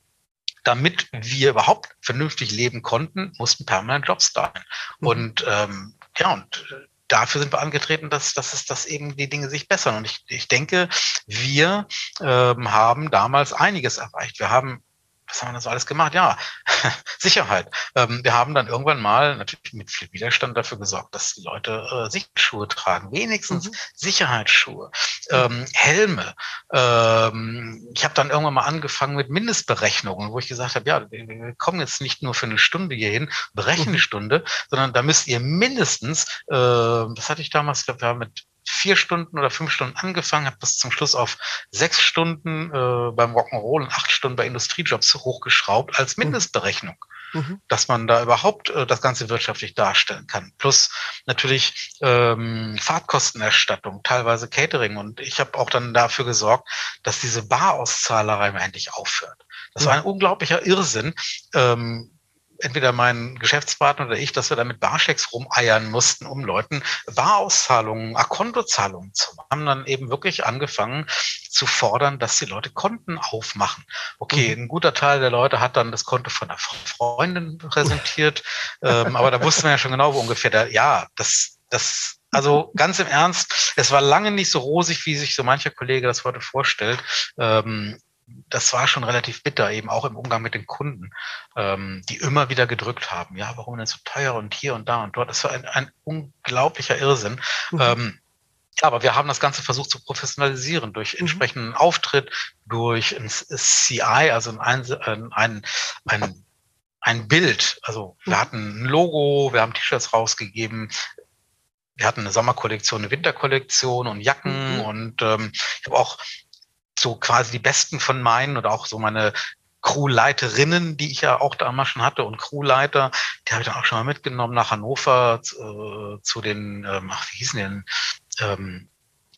damit wir überhaupt vernünftig leben konnten, mussten permanent Jobs da sein. Mhm. Und ähm, ja, und äh, dafür sind wir angetreten, dass, dass, es, dass eben die Dinge sich bessern. Und ich, ich denke, wir ähm, haben damals einiges erreicht. Wir haben was haben wir das alles gemacht? Ja, Sicherheit. Ähm, wir haben dann irgendwann mal natürlich mit viel Widerstand dafür gesorgt, dass die Leute äh, Sicherheitsschuhe tragen, wenigstens mhm. Sicherheitsschuhe, ähm, Helme. Ähm, ich habe dann irgendwann mal angefangen mit Mindestberechnungen, wo ich gesagt habe, ja, wir kommen jetzt nicht nur für eine Stunde hierhin, berechnen eine mhm. Stunde, sondern da müsst ihr mindestens, äh, das hatte ich damals, ich glaube, wir haben mit vier Stunden oder fünf Stunden angefangen, habe das zum Schluss auf sechs Stunden äh, beim Rock'n'Roll und acht Stunden bei Industriejobs hochgeschraubt als mhm. Mindestberechnung. Mhm. dass man da überhaupt äh, das Ganze wirtschaftlich darstellen kann. Plus natürlich ähm, Fahrtkostenerstattung, teilweise Catering. Und ich habe auch dann dafür gesorgt, dass diese Baraauszahlerei endlich aufhört. Das mhm. war ein unglaublicher Irrsinn. Ähm, entweder mein Geschäftspartner oder ich, dass wir da mit Barschecks rumeiern mussten, um Leuten Barauszahlungen, Akontozahlungen zu machen. Haben dann eben wirklich angefangen zu fordern, dass die Leute Konten aufmachen. Okay, mhm. ein guter Teil der Leute hat dann das Konto von einer Freundin präsentiert, ähm, aber da wussten wir ja schon genau, wo ungefähr der, ja, das, das also ganz im Ernst, es war lange nicht so rosig, wie sich so mancher Kollege das heute vorstellt. Ähm, das war schon relativ bitter, eben auch im Umgang mit den Kunden, ähm, die immer wieder gedrückt haben. Ja, warum denn so teuer und hier und da und dort? Das war ein, ein unglaublicher Irrsinn. Mhm. Ähm, aber wir haben das Ganze versucht zu professionalisieren durch mhm. entsprechenden Auftritt, durch ein CI, also ein, ein, ein, ein Bild. Also wir mhm. hatten ein Logo, wir haben T-Shirts rausgegeben, wir hatten eine Sommerkollektion, eine Winterkollektion und Jacken mhm. und ähm, ich habe auch so quasi die besten von meinen oder auch so meine Crewleiterinnen, die ich ja auch damals schon hatte und Crewleiter, die habe ich dann auch schon mal mitgenommen nach Hannover äh, zu den, ähm, ach, wie hießen die denn, ähm,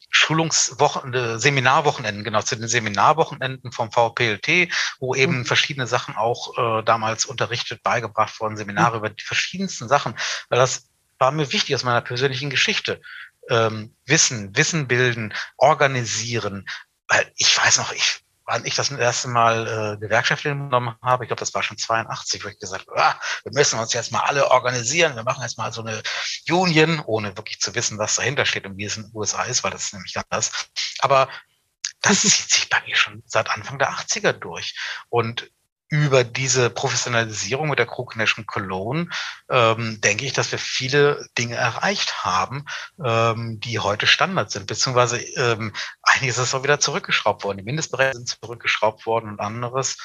Schulungswochen, äh, Seminarwochenenden, genau, zu den Seminarwochenenden vom VPLT, wo eben mhm. verschiedene Sachen auch äh, damals unterrichtet, beigebracht worden, Seminare mhm. über die verschiedensten Sachen, weil das war mir wichtig aus meiner persönlichen Geschichte. Ähm, Wissen, Wissen bilden, organisieren, weil ich weiß noch, ich, wann ich das erste Mal äh, Gewerkschaftlich genommen habe, ich glaube, das war schon 82, wo ich gesagt habe, ah, wir müssen uns jetzt mal alle organisieren, wir machen jetzt mal so eine Union, ohne wirklich zu wissen, was dahinter steht und wie es in den USA ist, weil das ist nämlich anders. Aber das zieht sich bei mir schon seit Anfang der 80er durch. Und über diese Professionalisierung mit der Crew Connection Cologne ähm, denke ich, dass wir viele Dinge erreicht haben, ähm, die heute Standard sind, beziehungsweise ähm, einiges ist auch wieder zurückgeschraubt worden. Die Mindestbereiche sind zurückgeschraubt worden und anderes.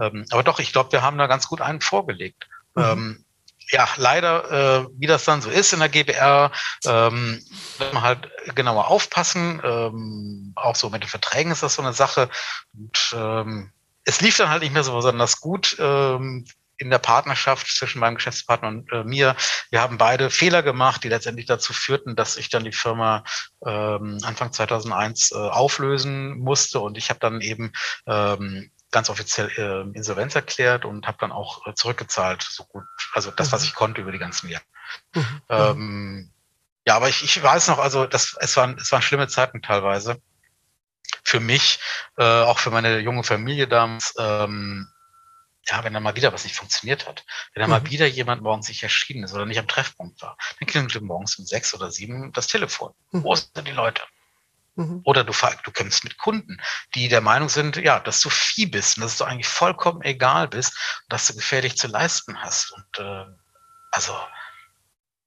Ähm, aber doch, ich glaube, wir haben da ganz gut einen vorgelegt. Mhm. Ähm, ja, leider, äh, wie das dann so ist in der GBR, ähm, muss man halt genauer aufpassen. Ähm, auch so mit den Verträgen ist das so eine Sache. Und ähm, es lief dann halt nicht mehr so besonders gut ähm, in der Partnerschaft zwischen meinem Geschäftspartner und äh, mir. Wir haben beide Fehler gemacht, die letztendlich dazu führten, dass ich dann die Firma ähm, Anfang 2001 äh, auflösen musste und ich habe dann eben ähm, ganz offiziell äh, Insolvenz erklärt und habe dann auch äh, zurückgezahlt, so gut, also das, was mhm. ich konnte über die ganzen Jahre. Mhm. Ähm, ja, aber ich, ich weiß noch, also das, es waren, es waren schlimme Zeiten teilweise für mich, äh, auch für meine junge Familie damals, ähm, ja, wenn dann mal wieder was nicht funktioniert hat, wenn dann mhm. mal wieder jemand morgens nicht erschienen ist oder nicht am Treffpunkt war, dann klingelte morgens um sechs oder sieben das Telefon. Mhm. Wo sind die Leute? Mhm. Oder du, du kämpfst mit Kunden, die der Meinung sind, ja, dass du Vieh bist und dass du eigentlich vollkommen egal bist und dass du gefährlich zu leisten hast. Und äh, also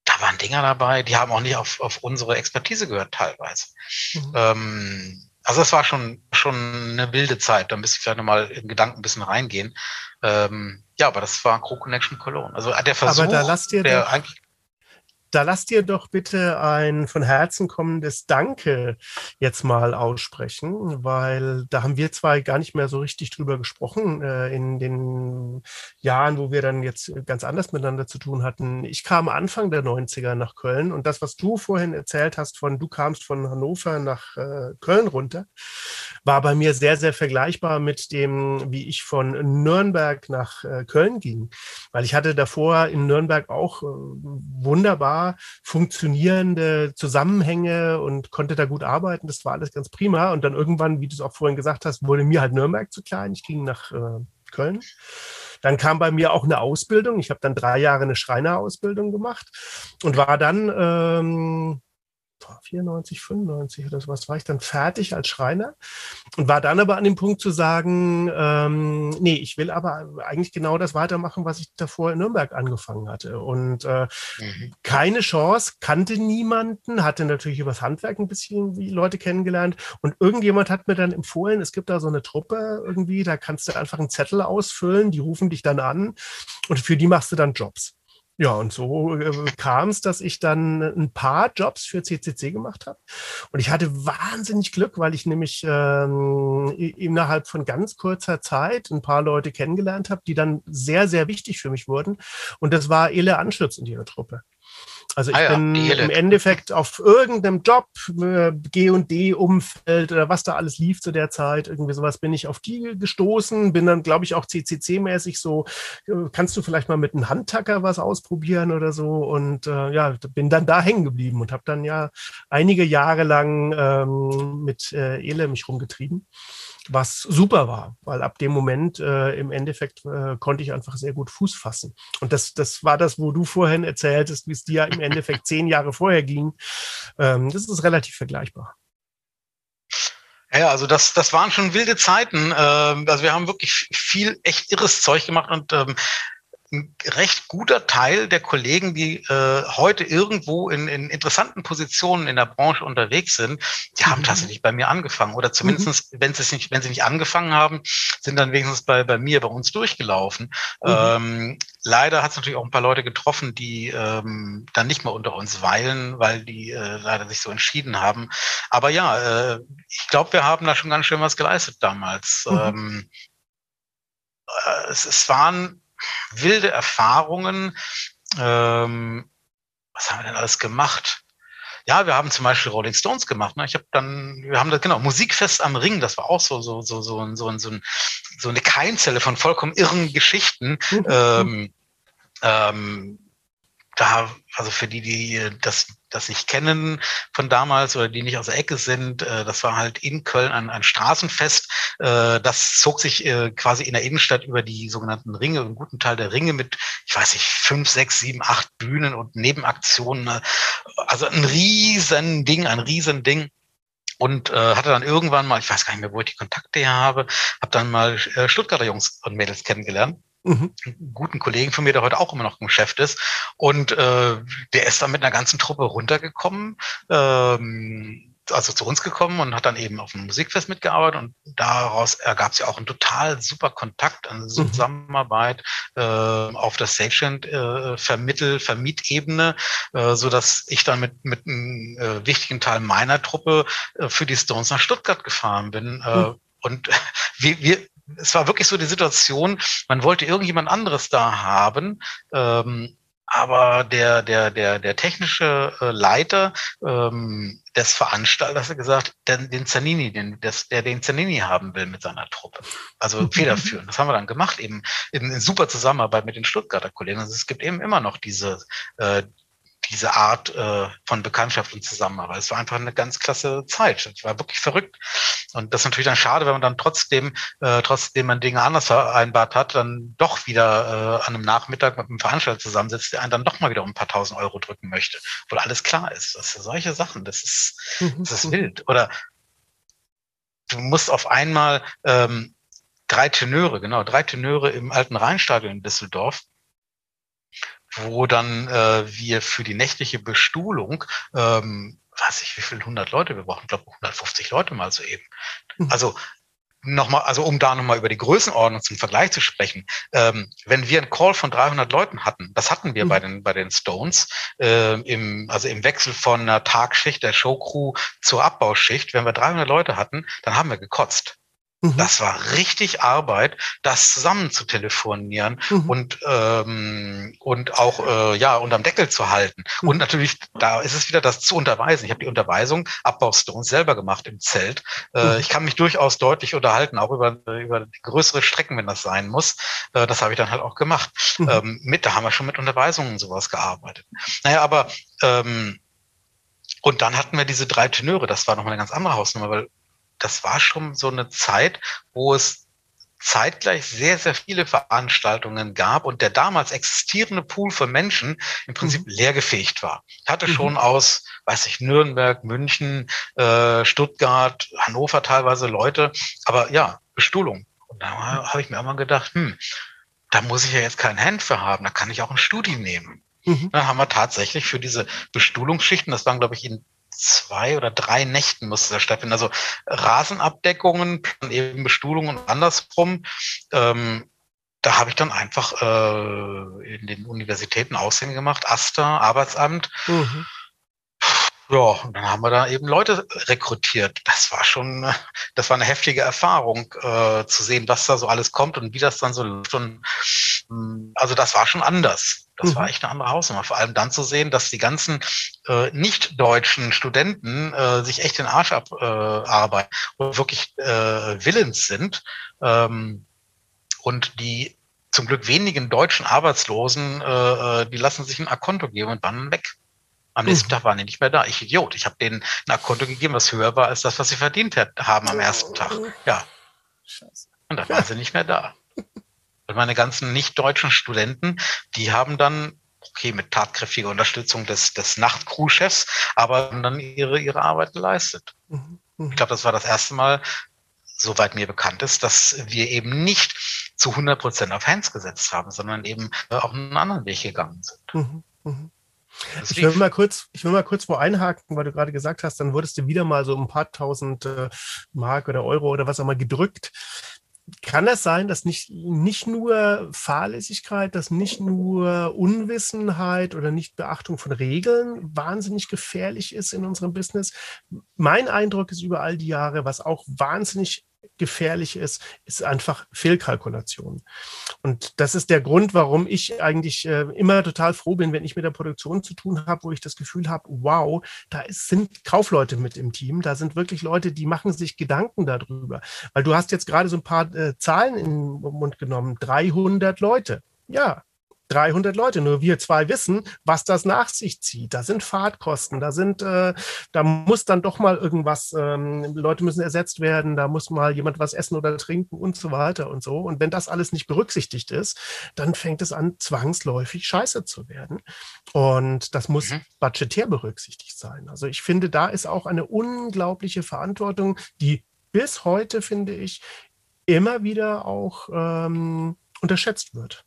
da waren Dinger dabei, die haben auch nicht auf, auf unsere Expertise gehört teilweise. Mhm. Ähm, also es war schon, schon eine wilde Zeit. Da müsste ich vielleicht nochmal im Gedanken ein bisschen reingehen. Ähm, ja, aber das war Crew Connection Cologne. Also der Versuch, aber da lasst ihr der eigentlich da lasst dir doch bitte ein von Herzen kommendes Danke jetzt mal aussprechen, weil da haben wir zwei gar nicht mehr so richtig drüber gesprochen äh, in den Jahren, wo wir dann jetzt ganz anders miteinander zu tun hatten. Ich kam Anfang der 90er nach Köln und das, was du vorhin erzählt hast von, du kamst von Hannover nach äh, Köln runter, war bei mir sehr, sehr vergleichbar mit dem, wie ich von Nürnberg nach äh, Köln ging, weil ich hatte davor in Nürnberg auch äh, funktionierende Zusammenhänge und konnte da gut arbeiten. Das war alles ganz prima. Und dann irgendwann, wie du es auch vorhin gesagt hast, wurde mir halt Nürnberg zu klein. Ich ging nach äh, Köln. Dann kam bei mir auch eine Ausbildung. Ich habe dann drei Jahre eine Schreinerausbildung gemacht und war dann ähm, 94, 95 oder sowas war ich dann fertig als Schreiner und war dann aber an dem Punkt zu sagen, ähm, nee, ich will aber eigentlich genau das weitermachen, was ich davor in Nürnberg angefangen hatte. Und äh, mhm. keine Chance, kannte niemanden, hatte natürlich übers Handwerk ein bisschen wie Leute kennengelernt und irgendjemand hat mir dann empfohlen, es gibt da so eine Truppe irgendwie, da kannst du einfach einen Zettel ausfüllen, die rufen dich dann an und für die machst du dann Jobs. Ja, und so äh, kam es, dass ich dann ein paar Jobs für CCC gemacht habe. Und ich hatte wahnsinnig Glück, weil ich nämlich ähm, innerhalb von ganz kurzer Zeit ein paar Leute kennengelernt habe, die dann sehr, sehr wichtig für mich wurden. Und das war Ele Anschütz in ihrer Truppe. Also ich ah ja, bin im Endeffekt auf irgendeinem Job, äh, G&D-Umfeld oder was da alles lief zu der Zeit, irgendwie sowas, bin ich auf die gestoßen, bin dann, glaube ich, auch CCC-mäßig so, äh, kannst du vielleicht mal mit einem Handtacker was ausprobieren oder so? Und äh, ja, bin dann da hängen geblieben und habe dann ja einige Jahre lang ähm, mit äh, Ele mich rumgetrieben was super war, weil ab dem Moment äh, im Endeffekt äh, konnte ich einfach sehr gut Fuß fassen. Und das, das war das, wo du vorhin erzähltest, wie es dir im Endeffekt zehn Jahre vorher ging. Ähm, das ist relativ vergleichbar. Ja, also das, das waren schon wilde Zeiten. Ähm, also wir haben wirklich viel echt irres Zeug gemacht und ähm, ein recht guter Teil der Kollegen, die äh, heute irgendwo in, in interessanten Positionen in der Branche unterwegs sind, die haben mhm. tatsächlich bei mir angefangen. Oder zumindestens, mhm. wenn sie nicht, wenn sie nicht angefangen haben, sind dann wenigstens bei, bei mir, bei uns durchgelaufen. Mhm. Ähm, leider hat es natürlich auch ein paar Leute getroffen, die ähm, dann nicht mehr unter uns weilen, weil die äh, leider sich so entschieden haben. Aber ja, äh, ich glaube, wir haben da schon ganz schön was geleistet damals. Mhm. Ähm, äh, es, es waren wilde Erfahrungen. Ähm, was haben wir denn alles gemacht? Ja, wir haben zum Beispiel Rolling Stones gemacht. Ne? Ich habe dann, wir haben das genau Musikfest am Ring. Das war auch so so so so so, so, so eine Keimzelle von vollkommen irren Geschichten. Mhm. Ähm, ähm, da, also für die, die das, das nicht kennen von damals oder die nicht aus der Ecke sind, äh, das war halt in Köln ein, ein Straßenfest. Äh, das zog sich äh, quasi in der Innenstadt über die sogenannten Ringe, einen guten Teil der Ringe mit, ich weiß nicht, fünf, sechs, sieben, acht Bühnen und Nebenaktionen. Also ein riesen Ding, ein riesen Ding und äh, hatte dann irgendwann mal, ich weiß gar nicht mehr, wo ich die Kontakte her habe, habe dann mal äh, Stuttgarter Jungs und Mädels kennengelernt Mhm. Einen guten Kollegen von mir, der heute auch immer noch im Geschäft ist. Und äh, der ist dann mit einer ganzen Truppe runtergekommen, ähm, also zu uns gekommen und hat dann eben auf dem Musikfest mitgearbeitet und daraus ergab sich auch ein total super Kontakt, eine mhm. Zusammenarbeit äh, auf der Stagehand äh, Vermittel, Vermietebene, äh, so dass ich dann mit mit einem äh, wichtigen Teil meiner Truppe äh, für die Stones nach Stuttgart gefahren bin. Äh, mhm. Und wir, wir, es war wirklich so die Situation, man wollte irgendjemand anderes da haben, ähm, aber der, der, der, der technische äh, Leiter ähm, des Veranstalters hat gesagt, den, den Zanini, den, des, der den Zanini haben will mit seiner Truppe. Also federführend. Das haben wir dann gemacht, eben in, in super Zusammenarbeit mit den Stuttgarter Kollegen. Also es gibt eben immer noch diese, äh, diese Art äh, von Bekanntschaft und Zusammenarbeit. Es war einfach eine ganz klasse Zeit. Es war wirklich verrückt. Und das ist natürlich dann schade, wenn man dann trotzdem, äh, trotzdem man Dinge anders vereinbart hat, dann doch wieder äh, an einem Nachmittag mit einem Veranstalter zusammensitzt, der einen dann doch mal wieder um ein paar tausend Euro drücken möchte, obwohl alles klar ist. Das sind solche Sachen, das ist, mhm. das ist wild. Oder du musst auf einmal ähm, drei Tenöre, genau, drei Tenöre im alten Rheinstadion in Düsseldorf wo dann äh, wir für die nächtliche Bestuhlung, ähm, weiß ich, wie viele hundert Leute wir brauchen, ich glaube 150 Leute mal so eben. Mhm. Also nochmal, also um da nochmal über die Größenordnung zum Vergleich zu sprechen, ähm, wenn wir einen Call von 300 Leuten hatten, das hatten wir mhm. bei den bei den Stones, äh, im, also im Wechsel von einer Tagschicht der Showcrew zur Abbauschicht, wenn wir 300 Leute hatten, dann haben wir gekotzt. Mhm. Das war richtig Arbeit, das zusammen zu telefonieren mhm. und ähm, und auch äh, ja unterm Deckel zu halten. Mhm. Und natürlich, da ist es wieder das zu unterweisen. Ich habe die Unterweisung Abbaustones selber gemacht im Zelt. Äh, mhm. ich kann mich durchaus deutlich unterhalten, auch über über größere Strecken, wenn das sein muss. Äh, das habe ich dann halt auch gemacht. Mhm. Ähm, mit, da haben wir schon mit Unterweisungen sowas gearbeitet. Naja, aber ähm, und dann hatten wir diese drei Tenöre. Das war nochmal eine ganz andere Hausnummer, weil das war schon so eine Zeit, wo es zeitgleich sehr, sehr viele Veranstaltungen gab und der damals existierende Pool von Menschen im Prinzip mhm. leergefegt war. Ich hatte mhm. schon aus, weiß ich, Nürnberg, München, äh, Stuttgart, Hannover teilweise Leute, aber ja, Bestuhlung. Und da habe ich mir immer gedacht, hm, da muss ich ja jetzt kein Hand für haben, da kann ich auch ein Studi nehmen. Mhm. Dann haben wir tatsächlich für diese Bestuhlungsschichten, das waren, glaube ich, in zwei oder drei Nächten musste das stattfinden. Also Rasenabdeckungen, eben Bestuhlungen und andersrum. Ähm, da habe ich dann einfach äh, in den Universitäten Aussehen gemacht, AStA, Arbeitsamt. Mhm. Ja, und dann haben wir da eben Leute rekrutiert. Das war schon, das war eine heftige Erfahrung, äh, zu sehen, was da so alles kommt und wie das dann so läuft. Und also das war schon anders. Das mhm. war echt eine andere Hausnummer. Vor allem dann zu sehen, dass die ganzen äh, nicht-deutschen Studenten äh, sich echt den Arsch abarbeiten äh, und wirklich äh, willens sind. Ähm, und die zum Glück wenigen deutschen Arbeitslosen, äh, äh die lassen sich ein Akonto geben und dann weg. Am nächsten mhm. Tag waren die nicht mehr da. Ich Idiot. Ich habe denen ein Akonto gegeben, was höher war als das, was sie verdient haben am ersten Tag. Ja. Scheiße. Und dann waren sie nicht mehr da. Und meine ganzen nicht-deutschen Studenten, die haben dann, okay, mit tatkräftiger Unterstützung des, des Nachtcrew-Chefs, aber dann ihre, ihre Arbeit geleistet. Mhm. Mhm. Ich glaube, das war das erste Mal, soweit mir bekannt ist, dass wir eben nicht zu 100 Prozent auf Hands gesetzt haben, sondern eben auch einen anderen Weg gegangen sind. Mhm. Mhm. Ich will, mal kurz, ich will mal kurz wo einhaken, weil du gerade gesagt hast, dann wurdest du wieder mal so ein paar tausend äh, Mark oder Euro oder was auch immer gedrückt. Kann es sein, dass nicht, nicht nur Fahrlässigkeit, dass nicht nur Unwissenheit oder Nichtbeachtung von Regeln wahnsinnig gefährlich ist in unserem Business? Mein Eindruck ist über all die Jahre, was auch wahnsinnig gefährlich ist, ist einfach Fehlkalkulation. Und das ist der Grund, warum ich eigentlich äh, immer total froh bin, wenn ich mit der Produktion zu tun habe, wo ich das Gefühl habe, wow, da ist, sind Kaufleute mit im Team, da sind wirklich Leute, die machen sich Gedanken darüber. Weil du hast jetzt gerade so ein paar äh, Zahlen in den Mund genommen, 300 Leute. Ja, 300 Leute. Nur wir zwei wissen, was das nach sich zieht. Da sind Fahrtkosten, da sind, äh, da muss dann doch mal irgendwas, ähm, Leute müssen ersetzt werden, da muss mal jemand was essen oder trinken und so weiter und so. Und wenn das alles nicht berücksichtigt ist, dann fängt es an, zwangsläufig scheiße zu werden. Und das muss mhm. budgetär berücksichtigt sein. Also ich finde, da ist auch eine unglaubliche Verantwortung, die bis heute, finde ich, immer wieder auch ähm, unterschätzt wird.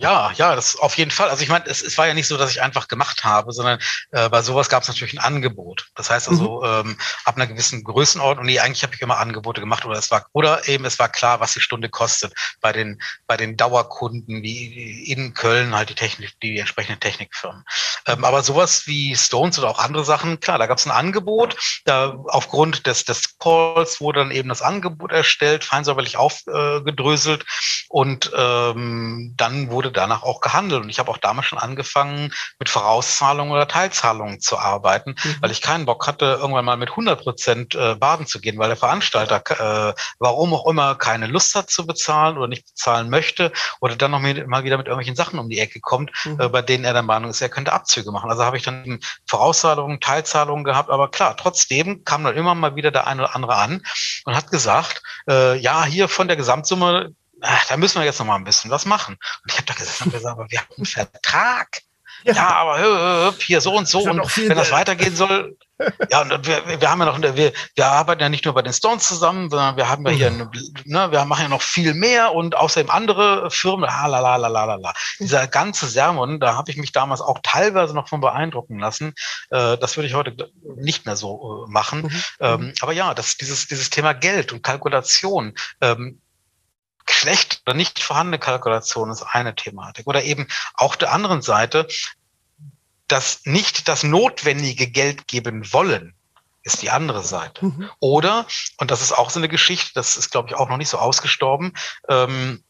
Ja, ja, das auf jeden Fall. Also ich meine, es, es war ja nicht so, dass ich einfach gemacht habe, sondern äh, bei sowas gab es natürlich ein Angebot. Das heißt also, mhm. ähm, ab einer gewissen Größenordnung, nee, eigentlich habe ich immer Angebote gemacht oder es war, oder eben es war klar, was die Stunde kostet. Bei den, bei den Dauerkunden wie in Köln halt die Technik, die entsprechenden Technikfirmen. Ähm, aber sowas wie Stones oder auch andere Sachen, klar, da gab es ein Angebot. Da aufgrund des, des Calls wurde dann eben das Angebot erstellt, feinsäuberlich aufgedröselt äh, und ähm, dann wurde wurde danach auch gehandelt. Und ich habe auch damals schon angefangen, mit Vorauszahlungen oder Teilzahlungen zu arbeiten, mhm. weil ich keinen Bock hatte, irgendwann mal mit 100 Prozent äh, baden zu gehen, weil der Veranstalter, äh, warum auch immer, keine Lust hat zu bezahlen oder nicht bezahlen möchte oder dann noch mal wieder mit irgendwelchen Sachen um die Ecke kommt, mhm. äh, bei denen er der Meinung ist, er könnte Abzüge machen. Also habe ich dann Vorauszahlungen, Teilzahlungen gehabt, aber klar, trotzdem kam dann immer mal wieder der eine oder andere an und hat gesagt, äh, ja, hier von der Gesamtsumme ach, da müssen wir jetzt noch mal ein bisschen was machen. Und ich habe da gesagt, und gesagt, aber wir haben einen Vertrag. Ja, ja aber hier so und so. Und wenn das weitergehen soll, ja, und wir, wir haben ja noch, wir, wir arbeiten ja nicht nur bei den Stones zusammen, sondern wir haben ja hier, eine, ne, wir machen ja noch viel mehr und außerdem andere Firmen, ah, la, la, la, la, la. Dieser ganze Sermon, da habe ich mich damals auch teilweise noch von beeindrucken lassen. Äh, das würde ich heute nicht mehr so äh, machen. Mhm. Ähm, aber ja, das, dieses, dieses Thema Geld und Kalkulation, ähm, schlecht oder nicht vorhandene Kalkulation ist eine Thematik. Oder eben auch der anderen Seite, dass nicht das notwendige Geld geben wollen, ist die andere Seite. Mhm. Oder, und das ist auch so eine Geschichte, das ist, glaube ich, auch noch nicht so ausgestorben, ähm,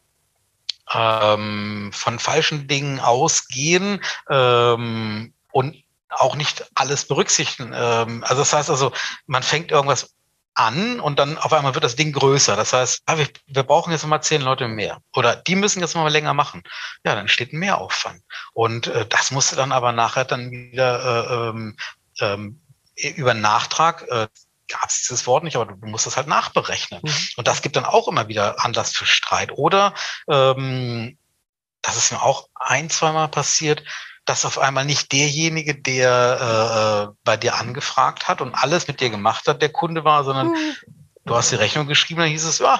ähm, von falschen Dingen ausgehen ähm, und auch nicht alles berücksichtigen. Ähm, also das heißt also, man fängt irgendwas an und dann auf einmal wird das Ding größer. Das heißt, ah, wir, wir, brauchen jetzt mal zehn Leute mehr oder die müssen jetzt mal länger machen. Ja, dann steht ein Mehraufwand. Und äh, das musste dann aber nachher dann wieder äh, ähm, ähm, über Nachtrag, äh, gab es dieses Wort nicht, aber du musst das halt nachberechnen. Mhm. Und das gibt dann auch immer wieder Anlass für Streit. Oder ähm, das ist mir auch ein, zweimal passiert, dass auf einmal nicht derjenige, der äh, bei dir angefragt hat und alles mit dir gemacht hat, der Kunde war, sondern mhm. du hast die Rechnung geschrieben, dann hieß es, ja,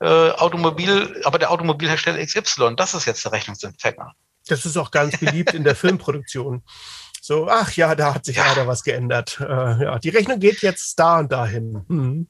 äh, Automobil, aber der Automobilhersteller XY, das ist jetzt der Rechnungsempfänger. Das ist auch ganz beliebt in der Filmproduktion. So, ach ja, da hat sich ja. leider was geändert. Äh, ja, die Rechnung geht jetzt da und dahin. Hm.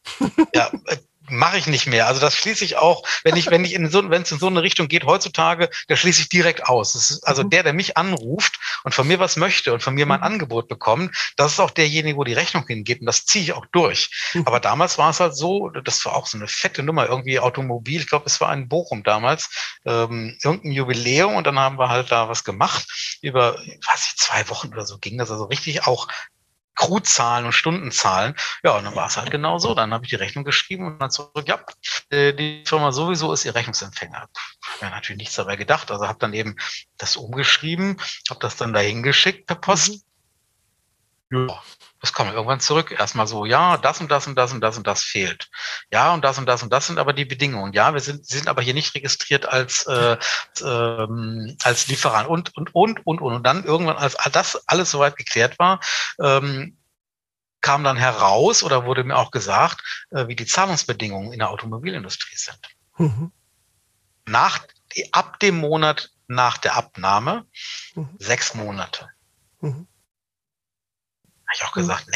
Ja, äh, mache ich nicht mehr. Also das schließe ich auch, wenn ich, wenn ich in so, wenn es in so eine Richtung geht heutzutage, da schließe ich direkt aus. Ist, also mhm. der, der mich anruft und von mir was möchte und von mir mein mhm. Angebot bekommt, das ist auch derjenige, wo die Rechnung hingeht und das ziehe ich auch durch. Mhm. Aber damals war es halt so, das war auch so eine fette Nummer, irgendwie Automobil, ich glaube, es war in Bochum damals, ähm, irgendein Jubiläum und dann haben wir halt da was gemacht. Über, weiß ich, zwei Wochen oder so ging das also richtig auch Crewzahlen und Stundenzahlen. Ja, und dann war es halt genau so. Dann habe ich die Rechnung geschrieben und dann zurück, ja, äh, die Firma sowieso ist ihr Rechnungsempfänger. Habe mir natürlich nichts dabei gedacht. Also habe dann eben das umgeschrieben, habe das dann dahin geschickt per Post. Mhm. Ja, das kam irgendwann zurück. Erstmal so, ja, das und das und das und das und das fehlt. Ja, und das und das und das sind aber die Bedingungen. Ja, wir sind, sind aber hier nicht registriert als, äh, ähm, als Lieferant und, und, und, und, und. Und dann irgendwann, als das alles soweit geklärt war, ähm, kam dann heraus oder wurde mir auch gesagt, äh, wie die Zahlungsbedingungen in der Automobilindustrie sind. Mhm. Nach, ab dem Monat nach der Abnahme mhm. sechs Monate. Mhm habe ich auch gesagt, mhm.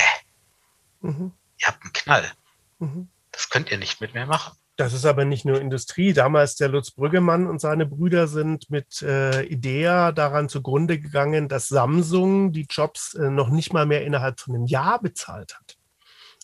nee, mhm. ihr habt einen Knall. Mhm. Das könnt ihr nicht mit mir machen. Das ist aber nicht nur Industrie. Damals der Lutz Brüggemann und seine Brüder sind mit äh, Idea daran zugrunde gegangen, dass Samsung die Jobs äh, noch nicht mal mehr innerhalb von einem Jahr bezahlt hat.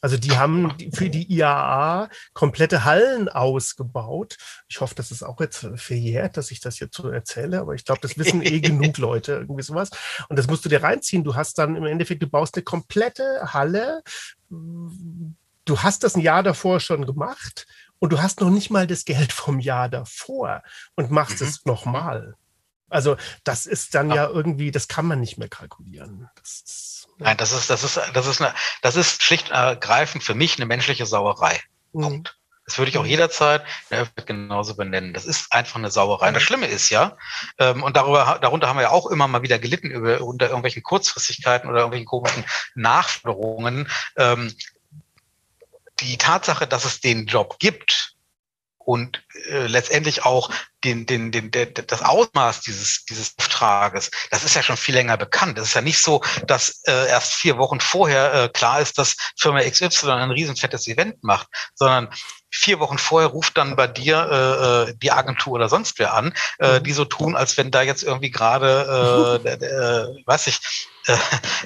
Also die haben für die IAA komplette Hallen ausgebaut. Ich hoffe, das ist auch jetzt verjährt, dass ich das jetzt so erzähle, aber ich glaube, das wissen eh genug Leute, irgendwie sowas. Und das musst du dir reinziehen. Du hast dann im Endeffekt, du baust eine komplette Halle. Du hast das ein Jahr davor schon gemacht und du hast noch nicht mal das Geld vom Jahr davor und machst mhm. es nochmal. Also das ist dann ja. ja irgendwie, das kann man nicht mehr kalkulieren. Das ist Nein, das ist, das ist, das ist eine, das ist schlicht ergreifend für mich eine menschliche Sauerei. Mhm. Punkt. Das würde ich auch mhm. jederzeit in der Öffentlichkeit genauso benennen. Das ist einfach eine Sauerei. Und das mhm. Schlimme ist ja, ähm, und darüber, darunter haben wir ja auch immer mal wieder gelitten über, unter irgendwelchen Kurzfristigkeiten oder irgendwelchen komischen Nachforderungen. Ähm, die Tatsache, dass es den Job gibt, und äh, letztendlich auch den, den, den, den, das Ausmaß dieses, dieses Auftrages, das ist ja schon viel länger bekannt. Es ist ja nicht so, dass äh, erst vier Wochen vorher äh, klar ist, dass Firma XY ein riesenfettes Event macht, sondern vier Wochen vorher ruft dann bei dir äh, äh die Agentur oder sonst wer an, äh, mhm. die so tun, als wenn da jetzt irgendwie gerade, äh, äh, weiß ich, äh,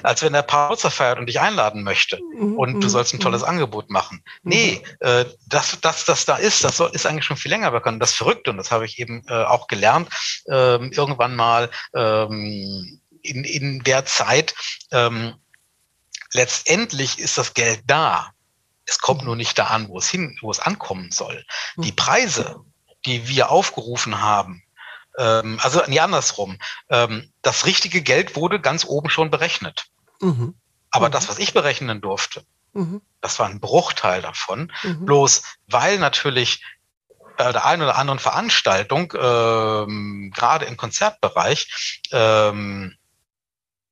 als wenn der Pauzer feiert und dich einladen möchte mhm. und du mhm. sollst ein tolles Angebot machen. Nee, äh, das, das, das da ist, das ist eigentlich schon viel länger bekannt. Das Verrückte, und das habe ich eben äh, auch gelernt, äh, irgendwann mal ähm, in, in der Zeit, ähm, letztendlich ist das Geld da. Es kommt nur nicht da an, wo es hin, wo es ankommen soll. Die mhm. Preise, die wir aufgerufen haben, ähm, also nee, andersrum, ähm, das richtige Geld wurde ganz oben schon berechnet. Mhm. Aber mhm. das, was ich berechnen durfte, mhm. das war ein Bruchteil davon. Mhm. Bloß weil natürlich bei der einen oder anderen Veranstaltung, ähm, gerade im Konzertbereich, ähm,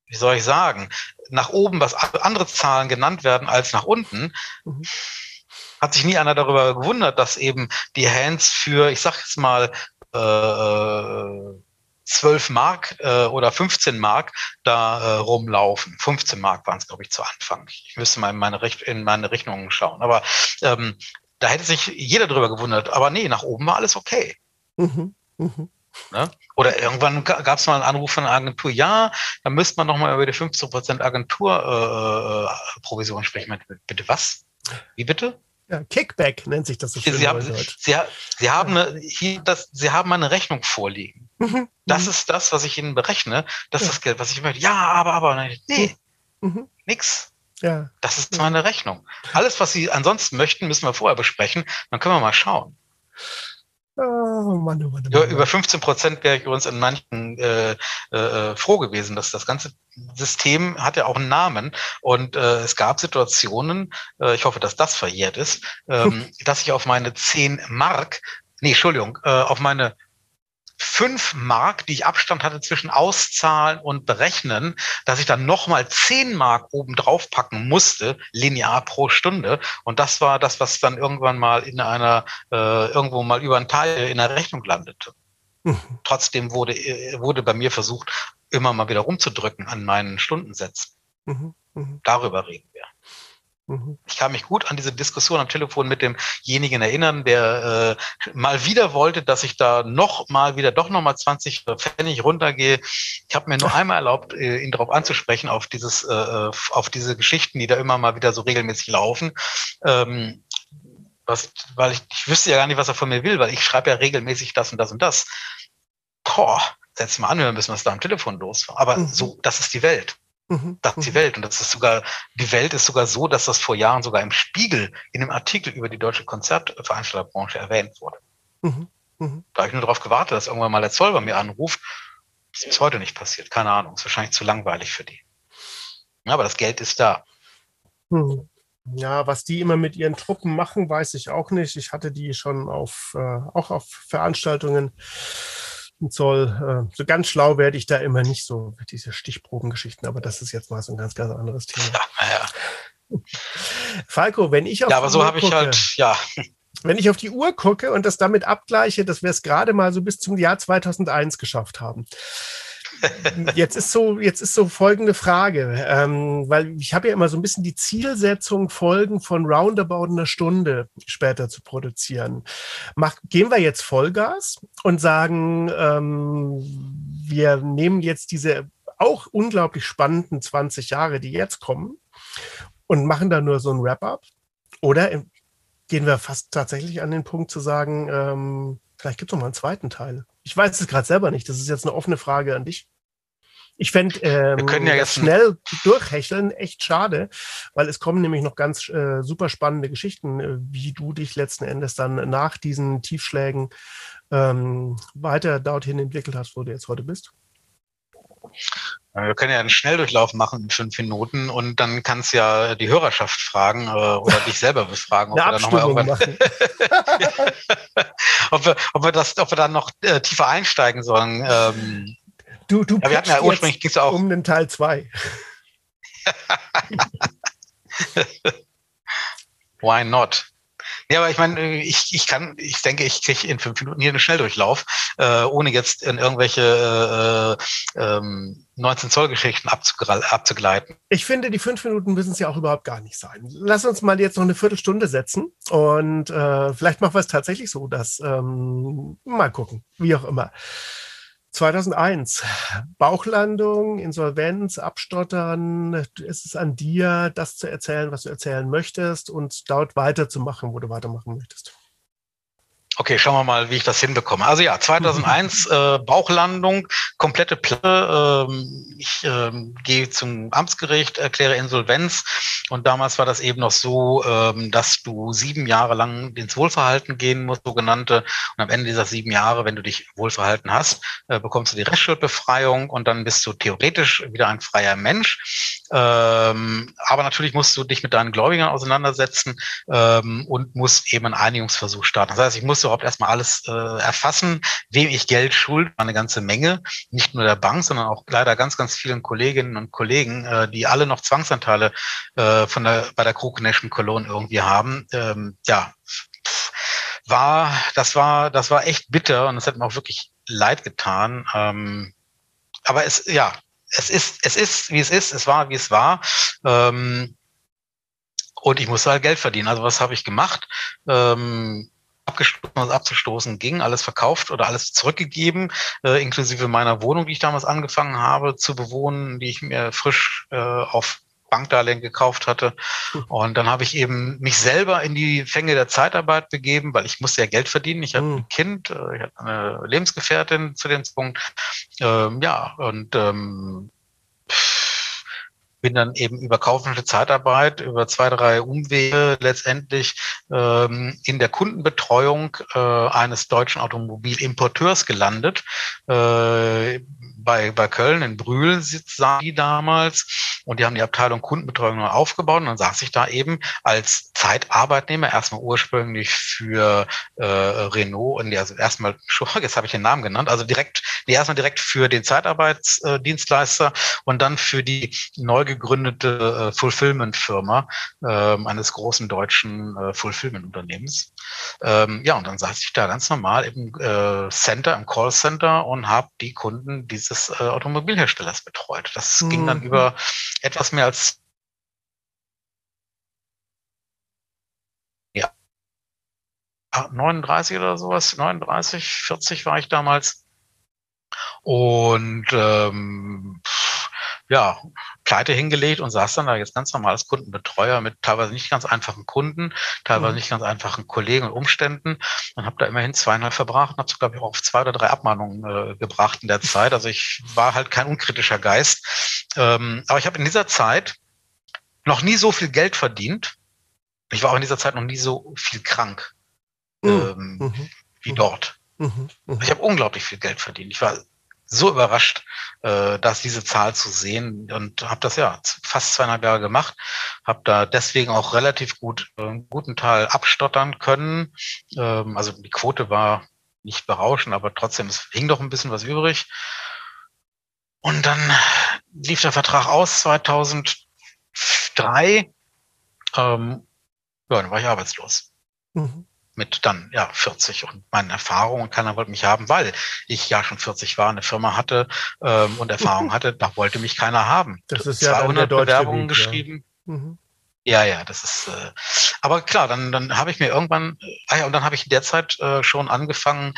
wie soll ich sagen, nach oben was andere Zahlen genannt werden als nach unten, mhm. hat sich nie einer darüber gewundert, dass eben die Hands für, ich sag jetzt mal, äh, 12 Mark äh, oder 15 Mark da äh, rumlaufen. 15 Mark waren es, glaube ich, zu Anfang. Ich müsste mal in meine, Rech in meine Rechnungen schauen. Aber ähm, da hätte sich jeder drüber gewundert. Aber nee, nach oben war alles okay. Mhm. Mhm. Ne? Oder irgendwann gab es mal einen Anruf von einer Agentur, ja, da müsste man nochmal über die 15% Agenturprovision äh, äh sprechen. Bitte was? Wie bitte? Ja, Kickback nennt sich das so schön. Sie haben, Sie, Sie, haben eine, hier das, Sie haben eine Rechnung vorliegen. Mhm. Das mhm. ist das, was ich Ihnen berechne. Das ist ja. das Geld, was ich möchte. Ja, aber, aber, nee, mhm. nix. Ja. Das ist meine Rechnung. Alles, was Sie ansonsten möchten, müssen wir vorher besprechen. Dann können wir mal schauen. Oh Mann, oh Mann, oh Mann. über 15 Prozent wäre ich übrigens in manchen äh, äh, froh gewesen, dass das ganze System hat ja auch einen Namen und äh, es gab Situationen, äh, ich hoffe, dass das verjährt ist, ähm, dass ich auf meine 10 Mark, nee, Entschuldigung, äh, auf meine fünf Mark, die ich Abstand hatte zwischen Auszahlen und Berechnen, dass ich dann nochmal zehn Mark oben drauf packen musste, linear pro Stunde. Und das war das, was dann irgendwann mal in einer, äh, irgendwo mal über ein Teil in der Rechnung landete. Mhm. Trotzdem wurde, äh, wurde bei mir versucht, immer mal wieder rumzudrücken an meinen Stundensätzen. Mhm. Mhm. Darüber reden wir. Mhm. Ich kann mich gut an diese Diskussion am Telefon mit demjenigen erinnern, der äh, mal wieder wollte, dass ich da noch mal wieder doch noch mal 20 Pfennig runtergehe. Ich habe mir nur einmal erlaubt, äh, ihn darauf anzusprechen auf dieses, äh, äh, auf diese Geschichten, die da immer mal wieder so regelmäßig laufen. Ähm, was, weil ich, ich wüsste ja gar nicht, was er von mir will, weil ich schreibe ja regelmäßig das und das und das. Boah, setz mal anhören müssen, was da am Telefon los war. Aber mhm. so, das ist die Welt. Mhm. Das ist die mhm. Welt. Und das ist sogar, die Welt ist sogar so, dass das vor Jahren sogar im Spiegel in einem Artikel über die deutsche Konzertveranstalterbranche erwähnt wurde. Mhm. Mhm. Da habe ich nur darauf gewartet, dass irgendwann mal der Zoll bei mir anruft. Das ist bis heute nicht passiert. Keine Ahnung. Ist wahrscheinlich zu langweilig für die. Ja, aber das Geld ist da. Mhm. Ja, was die immer mit ihren Truppen machen, weiß ich auch nicht. Ich hatte die schon auf, äh, auch auf Veranstaltungen soll. Äh, so ganz schlau werde ich da immer nicht so, diese Stichprobengeschichten, aber das ist jetzt mal so ein ganz, ganz anderes Thema. Ja, ja. Falco, wenn ich auf Ja, aber so habe ich halt, ja. Wenn ich auf die Uhr gucke und das damit abgleiche, dass wir es gerade mal so bis zum Jahr 2001 geschafft haben. Jetzt ist so, jetzt ist so folgende Frage, ähm, weil ich habe ja immer so ein bisschen die Zielsetzung, Folgen von roundabout einer Stunde später zu produzieren. Mach, gehen wir jetzt Vollgas und sagen, ähm, wir nehmen jetzt diese auch unglaublich spannenden 20 Jahre, die jetzt kommen, und machen da nur so ein Wrap-up? Oder gehen wir fast tatsächlich an den Punkt zu sagen, ähm, vielleicht gibt es noch mal einen zweiten Teil? Ich weiß es gerade selber nicht. Das ist jetzt eine offene Frage an dich. Ich fände ähm, ja jetzt schnell durchhecheln echt schade, weil es kommen nämlich noch ganz äh, super spannende Geschichten, äh, wie du dich letzten Endes dann nach diesen Tiefschlägen ähm, weiter dorthin entwickelt hast, wo du jetzt heute bist. Wir können ja einen Schnelldurchlauf machen in fünf Minuten und dann kannst du ja die Hörerschaft fragen äh, oder dich selber befragen, ob wir dann nochmal irgendwann ob, wir, ob wir das, ob wir dann noch äh, tiefer einsteigen sollen. Ähm, du, du ja, wir hatten ja ursprünglich ging's auch um den Teil 2. Why not? Ja, aber ich meine, ich, ich kann, ich denke, ich kriege in fünf Minuten hier einen Schnelldurchlauf, äh, ohne jetzt in irgendwelche äh, ähm, 19 Zoll Geschichten abzugleiten. Ich finde, die fünf Minuten müssen es ja auch überhaupt gar nicht sein. Lass uns mal jetzt noch eine Viertelstunde setzen und äh, vielleicht machen wir es tatsächlich so, dass ähm, mal gucken, wie auch immer. 2001, Bauchlandung, Insolvenz, Abstottern. Es ist an dir, das zu erzählen, was du erzählen möchtest und dort weiterzumachen, wo du weitermachen möchtest. Okay, schauen wir mal, wie ich das hinbekomme. Also ja, 2001 äh, Bauchlandung, komplette Platte. Ähm, ich ähm, gehe zum Amtsgericht, erkläre Insolvenz. Und damals war das eben noch so, ähm, dass du sieben Jahre lang ins Wohlverhalten gehen musst, sogenannte. Und am Ende dieser sieben Jahre, wenn du dich wohlverhalten hast, äh, bekommst du die Restschuldbefreiung und dann bist du theoretisch wieder ein freier Mensch. Ähm, aber natürlich musst du dich mit deinen Gläubigern auseinandersetzen ähm, und musst eben einen Einigungsversuch starten. Das heißt, ich musste überhaupt erstmal alles äh, erfassen, wem ich Geld schuld, eine ganze Menge, nicht nur der Bank, sondern auch leider ganz, ganz vielen Kolleginnen und Kollegen, äh, die alle noch Zwangsanteile äh, von der, bei der Krug Cologne irgendwie haben. Ähm, ja, war, das war, das war echt bitter und es hat mir auch wirklich leid getan. Ähm, aber es, ja, es ist, es ist, wie es ist, es war, wie es war. Ähm, und ich musste halt Geld verdienen. Also was habe ich gemacht? Ähm, abgestoßen, was abzustoßen ging, alles verkauft oder alles zurückgegeben, äh, inklusive meiner Wohnung, die ich damals angefangen habe zu bewohnen, die ich mir frisch äh, auf Bankdarlehen gekauft hatte. Und dann habe ich eben mich selber in die Fänge der Zeitarbeit begeben, weil ich musste ja Geld verdienen. Ich hatte ein hm. Kind, äh, ich hatte eine Lebensgefährtin zu dem Punkt. Ähm, ja, und ähm, bin dann eben über kaufmännische Zeitarbeit, über zwei, drei Umwege letztendlich ähm, in der Kundenbetreuung äh, eines deutschen Automobilimporteurs gelandet. Äh, bei, bei Köln in Brühl saßen die damals und die haben die Abteilung Kundenbetreuung neu aufgebaut und dann saß ich da eben als Zeitarbeitnehmer erstmal ursprünglich für äh, Renault und also erstmal, jetzt habe ich den Namen genannt, also direkt, erstmal direkt für den Zeitarbeitsdienstleister und dann für die neu gegründete äh, Fulfillment-Firma ähm, eines großen deutschen äh, Fulfillment-Unternehmens. Ähm, ja, und dann saß ich da ganz normal im äh, Center, im Callcenter und habe die Kunden dieses äh, Automobilherstellers betreut. Das mhm. ging dann mhm. über etwas mehr als ja, ah, 39 oder sowas, 39, 40 war ich damals. Und ähm, ja, Pleite hingelegt und saß dann da jetzt ganz normal als Kundenbetreuer mit teilweise nicht ganz einfachen Kunden, teilweise mhm. nicht ganz einfachen Kollegen und Umständen und habe da immerhin zweieinhalb verbracht und habe so, glaube ich, auch auf zwei oder drei Abmahnungen äh, gebracht in der Zeit. Also ich war halt kein unkritischer Geist. Ähm, aber ich habe in dieser Zeit noch nie so viel Geld verdient. Ich war auch in dieser Zeit noch nie so viel krank mhm. ähm, mhm. wie dort. Mhm. Mhm. Ich habe unglaublich viel Geld verdient. Ich war so überrascht, äh, dass diese Zahl zu sehen und habe das ja fast zweieinhalb Jahre gemacht, habe da deswegen auch relativ gut äh, einen guten Teil abstottern können. Ähm, also die Quote war nicht berauschend, aber trotzdem es hing doch ein bisschen was übrig. Und dann lief der Vertrag aus 2003. Ähm, ja, dann war ich arbeitslos. Mhm mit dann ja 40 und meinen Erfahrungen und keiner wollte mich haben, weil ich ja schon 40 war, eine Firma hatte ähm, und Erfahrung hatte, da wollte mich keiner haben. Das ist ja 200 Bewerbungen Weg, geschrieben. Ja. Mhm. Ja, ja, das ist. Äh, aber klar, dann dann habe ich mir irgendwann, ah ja, und dann habe ich derzeit äh, schon angefangen,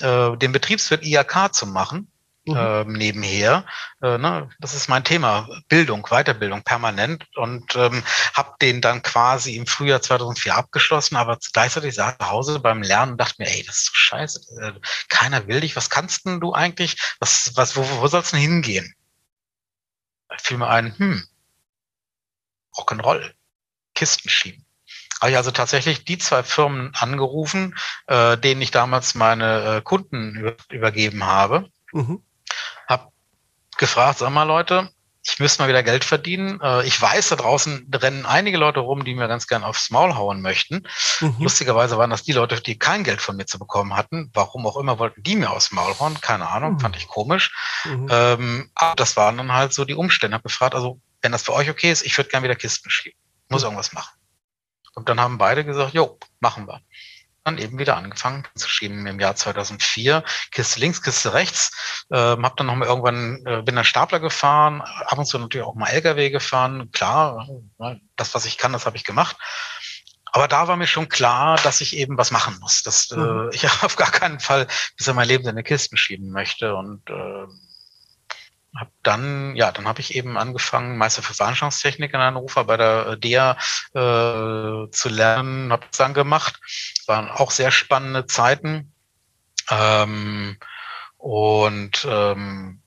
äh, den Betriebswirt IAK zu machen mhm. ähm, nebenher. Äh, ne? Das ist mein Thema, Bildung, Weiterbildung permanent und ähm, habe den dann quasi im Frühjahr 2004 abgeschlossen, aber gleichzeitig saß zu Hause beim Lernen und dachte mir, ey, das ist doch scheiße, äh, keiner will dich, was kannst denn du eigentlich, was, was, wo, wo sollst du denn hingehen? Da fiel mir ein, hm, Rock'n'Roll, Kisten schieben habe ich also tatsächlich die zwei Firmen angerufen, äh, denen ich damals meine äh, Kunden über, übergeben habe. Mhm gefragt, sag mal Leute, ich müsste mal wieder Geld verdienen. Äh, ich weiß, da draußen rennen einige Leute rum, die mir ganz gern aufs Maul hauen möchten. Mhm. Lustigerweise waren das die Leute, die kein Geld von mir zu bekommen hatten. Warum auch immer wollten die mir aufs Maul hauen? Keine Ahnung, mhm. fand ich komisch. Mhm. Ähm, aber das waren dann halt so die Umstände. Ich habe gefragt, also wenn das für euch okay ist, ich würde gern wieder Kisten schieben. Muss mhm. irgendwas machen. Und dann haben beide gesagt, jo, machen wir dann eben wieder angefangen zu schieben im Jahr 2004. Kiste links, Kiste rechts. Ähm, habe dann nochmal irgendwann, äh, bin dann Stapler gefahren, ab und zu natürlich auch mal LKW gefahren. Klar, ne, das, was ich kann, das habe ich gemacht. Aber da war mir schon klar, dass ich eben was machen muss, dass äh, mhm. ich auf gar keinen Fall bis in mein Leben in eine Kisten schieben möchte. Und äh, hab dann, ja, dann habe ich eben angefangen, Meister für Veranstaltungstechnik in Hannover bei der äh, DEA äh, zu lernen, habe das dann gemacht. Waren auch sehr spannende Zeiten. Ähm, und ähm,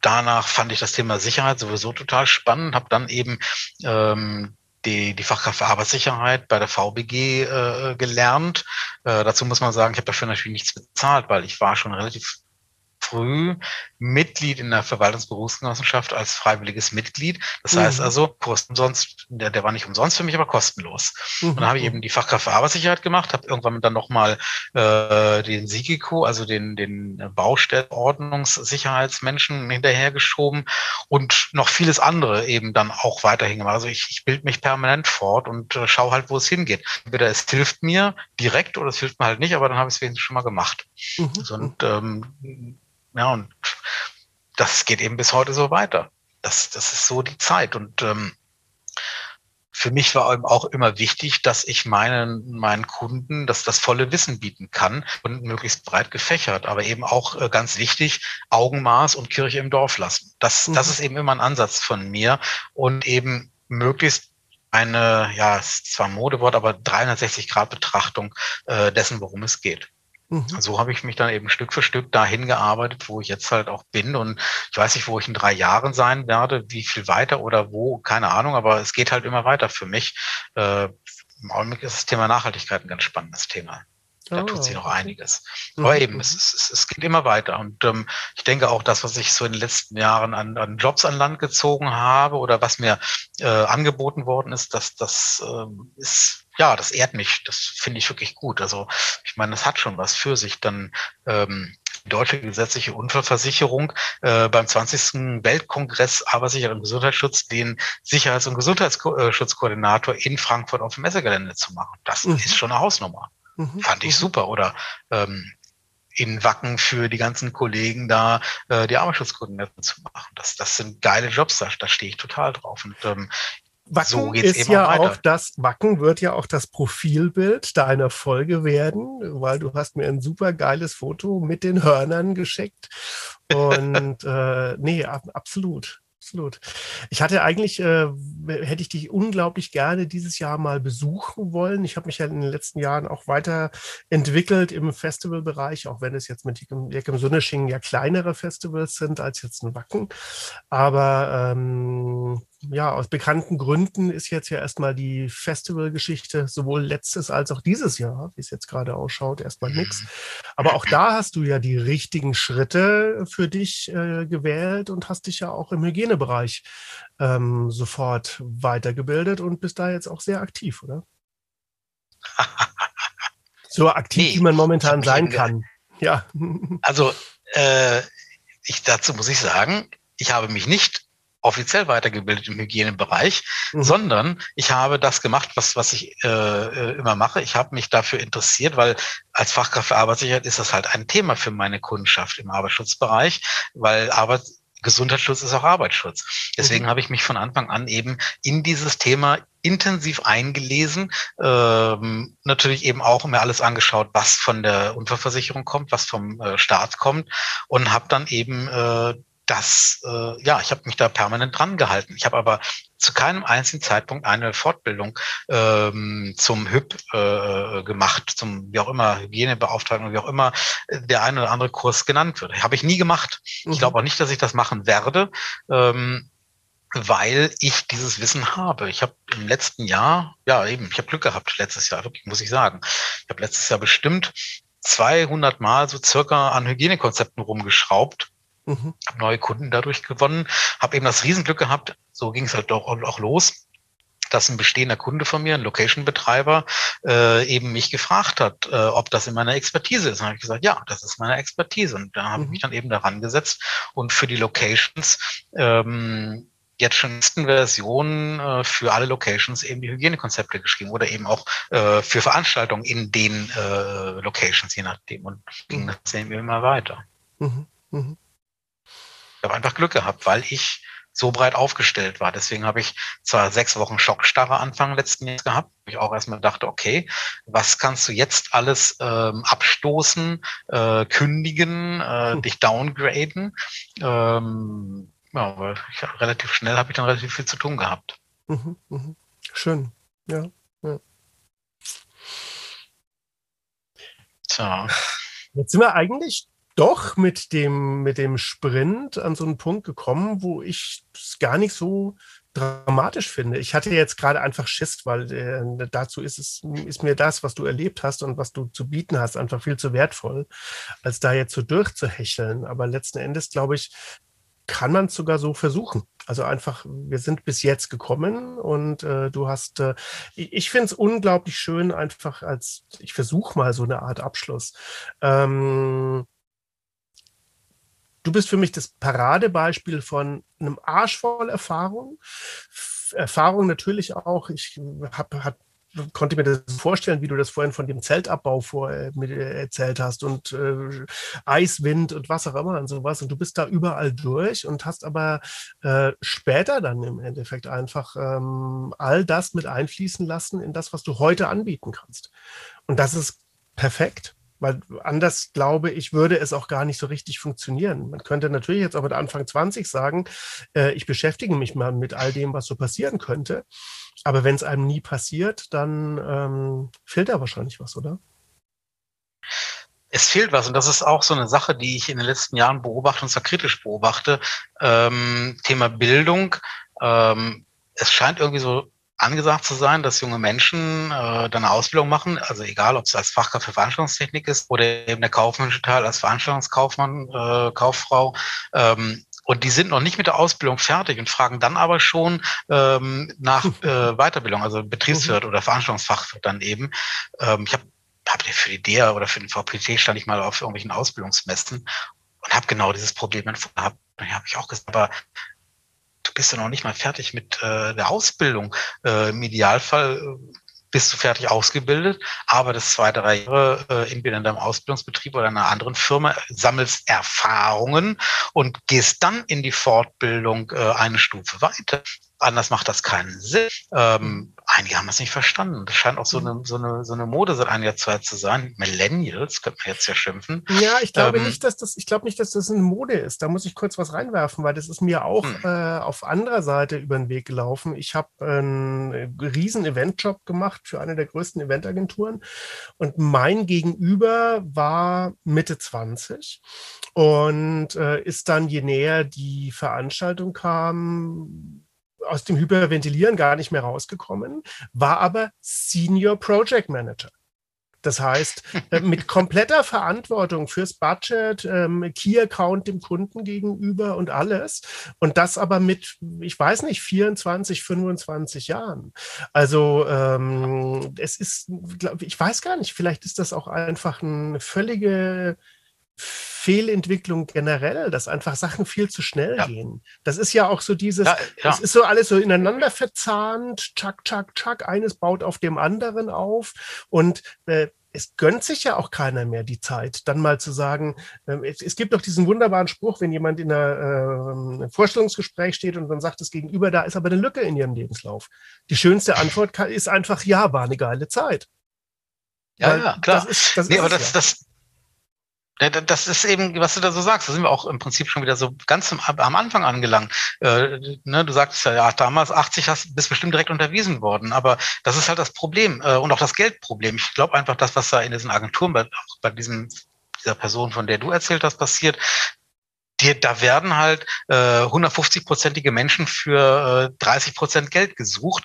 danach fand ich das Thema Sicherheit sowieso total spannend, habe dann eben ähm, die, die Fachkraft für Arbeitssicherheit bei der VBG äh, gelernt. Äh, dazu muss man sagen, ich habe dafür natürlich nichts bezahlt, weil ich war schon relativ früh Mitglied in der Verwaltungsberufsgenossenschaft als freiwilliges Mitglied. Das mhm. heißt also, kostenumsonst, der, der war nicht umsonst für mich, aber kostenlos. Mhm. Und dann habe ich eben die Fachkraft für Arbeitssicherheit gemacht, habe irgendwann dann nochmal äh, den SIGICO, also den, den Baustellenordnungssicherheitsmenschen hinterhergeschoben und noch vieles andere eben dann auch weiterhin gemacht. Also ich, ich bilde mich permanent fort und äh, schaue halt, wo es hingeht. Entweder es hilft mir direkt oder es hilft mir halt nicht, aber dann habe ich es wenigstens schon mal gemacht. Mhm. Und ähm, ja, und das geht eben bis heute so weiter. Das, das ist so die Zeit. Und ähm, für mich war eben auch immer wichtig, dass ich meinen, meinen Kunden das, das volle Wissen bieten kann und möglichst breit gefächert, aber eben auch äh, ganz wichtig, Augenmaß und Kirche im Dorf lassen. Das, mhm. das ist eben immer ein Ansatz von mir und eben möglichst eine, ja, ist zwar ein Modewort, aber 360 Grad Betrachtung äh, dessen, worum es geht. Mhm. So habe ich mich dann eben Stück für Stück dahin gearbeitet, wo ich jetzt halt auch bin. Und ich weiß nicht, wo ich in drei Jahren sein werde, wie viel weiter oder wo, keine Ahnung, aber es geht halt immer weiter für mich. Äh, Im Augenblick ist das Thema Nachhaltigkeit ein ganz spannendes Thema. Da oh, tut sich noch einiges. Mhm. Aber eben, es, es, es geht immer weiter. Und ähm, ich denke auch, das, was ich so in den letzten Jahren an, an Jobs an Land gezogen habe oder was mir äh, angeboten worden ist, das, das ähm, ist ja, das ehrt mich. Das finde ich wirklich gut. Also ich meine, es hat schon was für sich. Dann ähm, die deutsche gesetzliche Unfallversicherung äh, beim 20. Weltkongress Arbeitssicherheit und Gesundheitsschutz den Sicherheits- und Gesundheitsschutzkoordinator in Frankfurt auf dem Messegelände zu machen. Das mhm. ist schon eine Hausnummer. Mhm. Fand ich mhm. super. Oder ähm, in Wacken für die ganzen Kollegen da äh, die Arbeitsschutzkoordinatoren zu machen. Das, das sind geile Jobs, da, da stehe ich total drauf. Und ähm, Wacken so ist ja auch, auch, das, Wacken wird ja auch das Profilbild deiner Folge werden, weil du hast mir ein super geiles Foto mit den Hörnern geschickt. Und äh, nee, ab, absolut absolut. Ich hatte eigentlich, äh, hätte ich dich unglaublich gerne dieses Jahr mal besuchen wollen. Ich habe mich ja in den letzten Jahren auch weiterentwickelt im Festivalbereich, auch wenn es jetzt mit Jekem Sunneschingen ja kleinere Festivals sind als jetzt ein Wacken. Aber ähm, ja, aus bekannten Gründen ist jetzt ja erstmal die Festivalgeschichte sowohl letztes als auch dieses Jahr, wie es jetzt gerade ausschaut, erstmal nichts. Mhm. Aber auch da hast du ja die richtigen Schritte für dich äh, gewählt und hast dich ja auch im Hygienebereich ähm, sofort weitergebildet und bist da jetzt auch sehr aktiv, oder? so aktiv, nee, wie man momentan sein kann. Ja. Also äh, ich, dazu muss ich sagen, ich habe mich nicht offiziell weitergebildet im Hygienebereich, mhm. sondern ich habe das gemacht, was, was ich äh, äh, immer mache. Ich habe mich dafür interessiert, weil als Fachkraft für Arbeitssicherheit ist das halt ein Thema für meine Kundschaft im Arbeitsschutzbereich, weil Arbeit, Gesundheitsschutz ist auch Arbeitsschutz. Deswegen mhm. habe ich mich von Anfang an eben in dieses Thema intensiv eingelesen, ähm, natürlich eben auch mir alles angeschaut, was von der Unfallversicherung kommt, was vom äh, Staat kommt und habe dann eben äh, das, äh, ja, ich habe mich da permanent dran gehalten. Ich habe aber zu keinem einzigen Zeitpunkt eine Fortbildung ähm, zum HÜB äh, gemacht, zum wie auch immer Hygienebeauftragten, wie auch immer der eine oder andere Kurs genannt wird. Habe ich nie gemacht. Mhm. Ich glaube auch nicht, dass ich das machen werde. Ähm, weil ich dieses Wissen habe. Ich habe im letzten Jahr, ja eben, ich habe Glück gehabt letztes Jahr, wirklich muss ich sagen. Ich habe letztes Jahr bestimmt 200 Mal so circa an Hygienekonzepten rumgeschraubt Mhm. Habe neue Kunden dadurch gewonnen, habe eben das Riesenglück gehabt, so ging es halt auch, auch los, dass ein bestehender Kunde von mir, ein Location-Betreiber, äh, eben mich gefragt hat, äh, ob das in meiner Expertise ist. Und habe ich gesagt, ja, das ist meine Expertise. Und da habe ich mhm. mich dann eben daran gesetzt und für die Locations ähm, jetzt schon nächsten Version äh, für alle Locations eben die Hygienekonzepte geschrieben oder eben auch äh, für Veranstaltungen in den äh, Locations, je nachdem. Und ging mhm. das eben immer weiter. Mhm. Mhm. Ich habe einfach Glück gehabt, weil ich so breit aufgestellt war. Deswegen habe ich zwar sechs Wochen Schockstarre Anfang letzten Jahres gehabt, wo ich auch erstmal dachte, okay, was kannst du jetzt alles ähm, abstoßen, äh, kündigen, äh, dich downgraden? Ähm, ja, aber ich, relativ schnell habe ich dann relativ viel zu tun gehabt. Mhm, mh. Schön, ja. ja. So. Jetzt sind wir eigentlich doch mit dem, mit dem Sprint an so einen Punkt gekommen, wo ich es gar nicht so dramatisch finde. Ich hatte jetzt gerade einfach Schiss, weil äh, dazu ist es, ist mir das, was du erlebt hast und was du zu bieten hast, einfach viel zu wertvoll, als da jetzt so durchzuhecheln. Aber letzten Endes, glaube ich, kann man es sogar so versuchen. Also einfach, wir sind bis jetzt gekommen und äh, du hast, äh, ich finde es unglaublich schön, einfach als, ich versuche mal so eine Art Abschluss. Ähm, du bist für mich das Paradebeispiel von einem Arsch voll Erfahrung. Erfahrung natürlich auch. Ich hab, hab, konnte mir das vorstellen, wie du das vorhin von dem Zeltabbau vor, äh, erzählt hast und äh, Eiswind und was auch immer und sowas. Und du bist da überall durch und hast aber äh, später dann im Endeffekt einfach ähm, all das mit einfließen lassen in das, was du heute anbieten kannst. Und das ist perfekt. Weil anders, glaube ich, würde es auch gar nicht so richtig funktionieren. Man könnte natürlich jetzt auch mit Anfang 20 sagen, äh, ich beschäftige mich mal mit all dem, was so passieren könnte. Aber wenn es einem nie passiert, dann ähm, fehlt da wahrscheinlich was, oder? Es fehlt was und das ist auch so eine Sache, die ich in den letzten Jahren beobachte und zwar kritisch beobachte. Ähm, Thema Bildung. Ähm, es scheint irgendwie so angesagt zu sein, dass junge Menschen äh, dann eine Ausbildung machen, also egal, ob es als Fachkraft für Veranstaltungstechnik ist oder eben der kaufmännische Teil als Veranstaltungskaufmann, äh, Kauffrau. Ähm, und die sind noch nicht mit der Ausbildung fertig und fragen dann aber schon ähm, nach äh, Weiterbildung, also Betriebswirt oder Veranstaltungsfachwirt dann eben. Ähm, ich habe hab für die DEA oder für den VPT stand ich mal auf irgendwelchen Ausbildungsmessen und habe genau dieses Problem. Hab, da habe ich auch gesagt, aber du bist ja noch nicht mal fertig mit äh, der Ausbildung. Äh, Im Idealfall äh, bist du fertig ausgebildet, aber das zwei, drei Jahre äh, entweder in deinem Ausbildungsbetrieb oder in einer anderen Firma sammelst Erfahrungen und gehst dann in die Fortbildung äh, eine Stufe weiter. anders macht das keinen Sinn. Ähm, einige haben das nicht verstanden. Das scheint auch so eine, so eine, so eine Mode seit einiger Zeit zu sein. Millennials, könnte man jetzt ja schimpfen. Ja, ich glaube ähm, nicht, dass das, ich glaube nicht, dass das eine Mode ist. Da muss ich kurz was reinwerfen, weil das ist mir auch hm. äh, auf anderer Seite über den Weg gelaufen. Ich habe einen riesen Eventjob gemacht für eine der größten Eventagenturen und mein Gegenüber war Mitte 20 und äh, ist dann, je näher die Veranstaltung kam, aus dem Hyperventilieren gar nicht mehr rausgekommen, war aber Senior Project Manager. Das heißt, äh, mit kompletter Verantwortung fürs Budget, ähm, Key-Account dem Kunden gegenüber und alles. Und das aber mit, ich weiß nicht, 24, 25 Jahren. Also ähm, es ist, glaub, ich weiß gar nicht, vielleicht ist das auch einfach eine völlige Fehlentwicklung generell, dass einfach Sachen viel zu schnell ja. gehen. Das ist ja auch so dieses, ja, ja. das ist so alles so ineinander verzahnt, tschak, tschak, tschak, eines baut auf dem anderen auf und äh, es gönnt sich ja auch keiner mehr die Zeit, dann mal zu sagen, äh, es, es, gibt doch diesen wunderbaren Spruch, wenn jemand in einer, äh, Vorstellungsgespräch steht und dann sagt das Gegenüber, da ist aber eine Lücke in ihrem Lebenslauf. Die schönste Antwort kann, ist einfach, ja, war eine geile Zeit. Ja, Weil ja, klar. Das ist, das nee, aber das, ja. das, das ist eben, was du da so sagst, da sind wir auch im Prinzip schon wieder so ganz am Anfang angelangt. Äh, ne, du sagst ja, ja, damals 80 hast, bist bestimmt direkt unterwiesen worden, aber das ist halt das Problem äh, und auch das Geldproblem. Ich glaube einfach, das, was da in diesen Agenturen, bei, auch bei diesem, dieser Person, von der du erzählt hast, passiert, die, da werden halt äh, 150-prozentige Menschen für äh, 30 Prozent Geld gesucht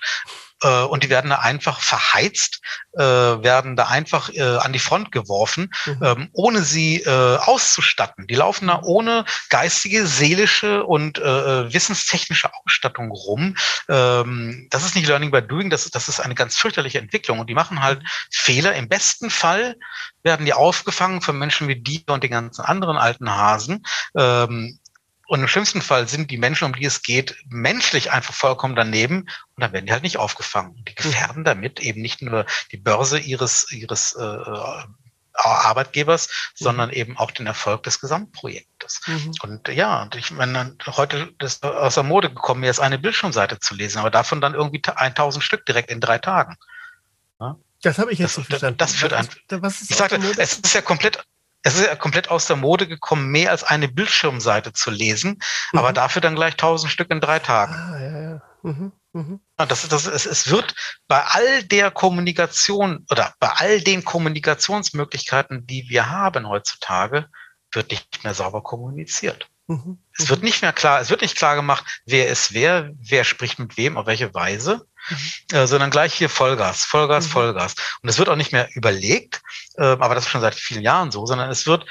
äh, und die werden da einfach verheizt, äh, werden da einfach äh, an die Front geworfen, mhm. ähm, ohne sie äh, auszustatten. Die laufen da ohne geistige, seelische und äh, äh, wissenstechnische Ausstattung rum. Ähm, das ist nicht Learning by Doing, das, das ist eine ganz fürchterliche Entwicklung und die machen halt mhm. Fehler. Im besten Fall werden die aufgefangen von Menschen wie die und den ganzen anderen alten Hasen. Ähm, und im schlimmsten Fall sind die Menschen, um die es geht, menschlich einfach vollkommen daneben und dann werden die halt nicht aufgefangen. Die mhm. gefährden damit eben nicht nur die Börse ihres, ihres äh, Arbeitgebers, mhm. sondern eben auch den Erfolg des Gesamtprojektes. Mhm. Und ja, und ich meine, heute ist aus der Mode gekommen, mir jetzt eine Bildschirmseite zu lesen, aber davon dann irgendwie 1000 Stück direkt in drei Tagen. Ja? Das habe ich jetzt das, nicht verstanden. Das, führt ein, ich sagte, es ist ja komplett es ist ja komplett aus der Mode gekommen, mehr als eine Bildschirmseite zu lesen, mhm. aber dafür dann gleich tausend Stück in drei Tagen. Ah, ja, ja. Mhm. Mhm. Das, das, es, es wird bei all der Kommunikation oder bei all den Kommunikationsmöglichkeiten, die wir haben heutzutage, wird nicht mehr sauber kommuniziert. Mhm. Es wird nicht mehr klar, es wird nicht klar gemacht, wer ist wer, wer spricht mit wem, auf welche Weise, mhm. äh, sondern gleich hier Vollgas, Vollgas, mhm. Vollgas. Und es wird auch nicht mehr überlegt, äh, aber das ist schon seit vielen Jahren so, sondern es wird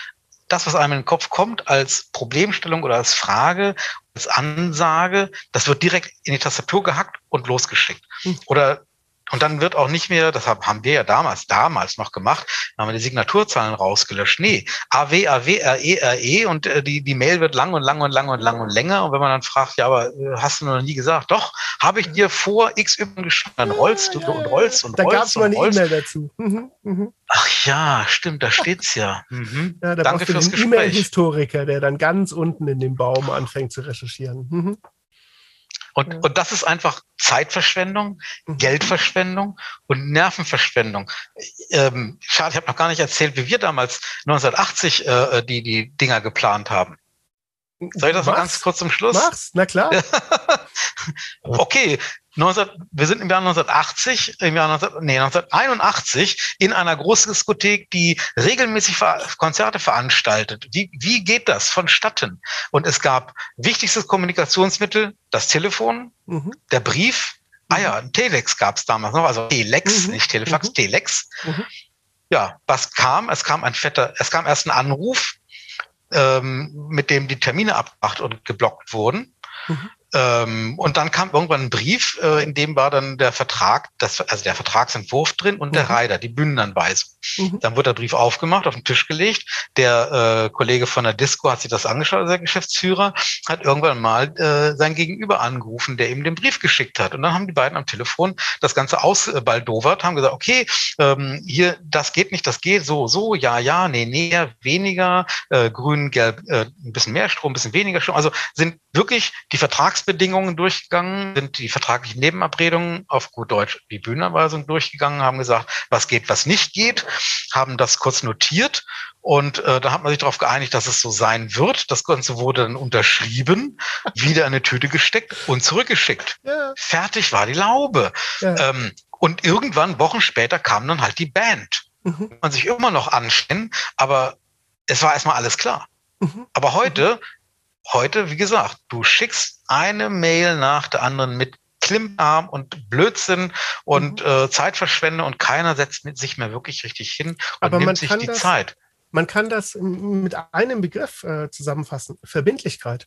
das, was einem in den Kopf kommt, als Problemstellung oder als Frage, als Ansage, das wird direkt in die Tastatur gehackt und losgeschickt. Mhm. Oder und dann wird auch nicht mehr, das haben wir ja damals, damals noch gemacht, haben wir die Signaturzahlen rausgelöscht. Nee, AW, AW, RE, RE und äh, die, die Mail wird lang und lang und lang und lang und länger. Und wenn man dann fragt, ja, aber äh, hast du noch nie gesagt? Doch, habe ich dir vor X Y geschrieben. Dann rollst du und rollst und da rollst. Da gab es mal eine E-Mail dazu. Mhm, mhm. Ach ja, stimmt, da steht's ja. Mhm. ja da Danke fürs Gespräch. E-Mail-Historiker, der dann ganz unten in dem Baum anfängt zu recherchieren. Mhm. Und, ja. und das ist einfach Zeitverschwendung, mhm. Geldverschwendung und Nervenverschwendung. Ähm, schade, ich habe noch gar nicht erzählt, wie wir damals 1980 äh, die, die Dinger geplant haben. Soll ich das Mach's. mal ganz kurz zum Schluss? Mach's, na klar. okay, 19, wir sind im Jahr 1980, im Jahr 19, nee, 1981 in einer Großdiskothek, die regelmäßig Konzerte veranstaltet. Wie, wie geht das vonstatten? Und es gab wichtigstes Kommunikationsmittel, das Telefon, mhm. der Brief. Ah ja, ein Telex gab es damals noch, also Telex, mhm. nicht Telefax, mhm. Telex. Mhm. Ja, was kam? Es kam ein fetter, es kam erst ein Anruf, ähm, mit dem die Termine abgemacht und geblockt wurden. Mhm. Ähm, und dann kam irgendwann ein Brief, äh, in dem war dann der Vertrag, das, also der Vertragsentwurf drin und mhm. der Reiter, die Bühnenanweisung. Mhm. Dann wurde der Brief aufgemacht, auf den Tisch gelegt. Der äh, Kollege von der Disco hat sich das angeschaut, also der Geschäftsführer, hat irgendwann mal äh, sein Gegenüber angerufen, der ihm den Brief geschickt hat. Und dann haben die beiden am Telefon das Ganze ausbaldowert, haben gesagt, okay, ähm, hier, das geht nicht, das geht so, so, ja, ja, nee, nee, weniger, äh, grün, gelb, äh, ein bisschen mehr Strom, ein bisschen weniger Strom. Also sind wirklich die Vertrags Vertragsbedingungen durchgegangen, sind die vertraglichen Nebenabredungen auf gut Deutsch die Bühnenanweisung durchgegangen, haben gesagt, was geht, was nicht geht, haben das kurz notiert und äh, da hat man sich darauf geeinigt, dass es so sein wird. Das Ganze wurde dann unterschrieben, wieder in eine Tüte gesteckt und zurückgeschickt. Ja. Fertig war die Laube. Ja. Ähm, und irgendwann, Wochen später, kam dann halt die Band. Mhm. Man sich immer noch anstellen, aber es war erstmal alles klar. Mhm. Aber heute, heute, wie gesagt, du schickst eine Mail nach der anderen mit Klimparm und Blödsinn und mhm. äh, Zeitverschwende und keiner setzt mit sich mehr wirklich richtig hin und aber nimmt sich die das, Zeit. Man kann das mit einem Begriff äh, zusammenfassen: Verbindlichkeit.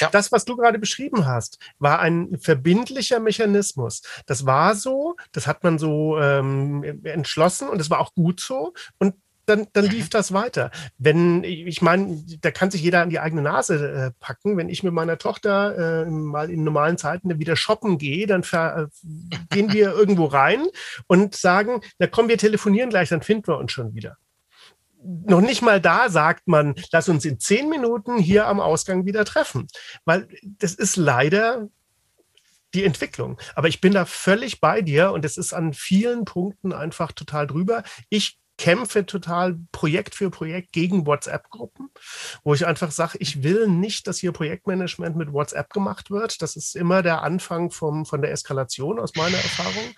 Ja. Das, was du gerade beschrieben hast, war ein verbindlicher Mechanismus. Das war so, das hat man so ähm, entschlossen und es war auch gut so. Und dann, dann lief mhm. das weiter. Wenn, ich meine, da kann sich jeder an die eigene Nase äh, packen. Wenn ich mit meiner Tochter äh, mal in normalen Zeiten wieder shoppen gehe, dann äh, gehen wir irgendwo rein und sagen, na komm, wir telefonieren gleich, dann finden wir uns schon wieder. Noch nicht mal da sagt man, lass uns in zehn Minuten hier am Ausgang wieder treffen. Weil das ist leider die Entwicklung. Aber ich bin da völlig bei dir und es ist an vielen Punkten einfach total drüber. Ich kämpfe total Projekt für Projekt gegen WhatsApp-Gruppen, wo ich einfach sage, ich will nicht, dass hier Projektmanagement mit WhatsApp gemacht wird. Das ist immer der Anfang vom, von der Eskalation aus meiner Erfahrung,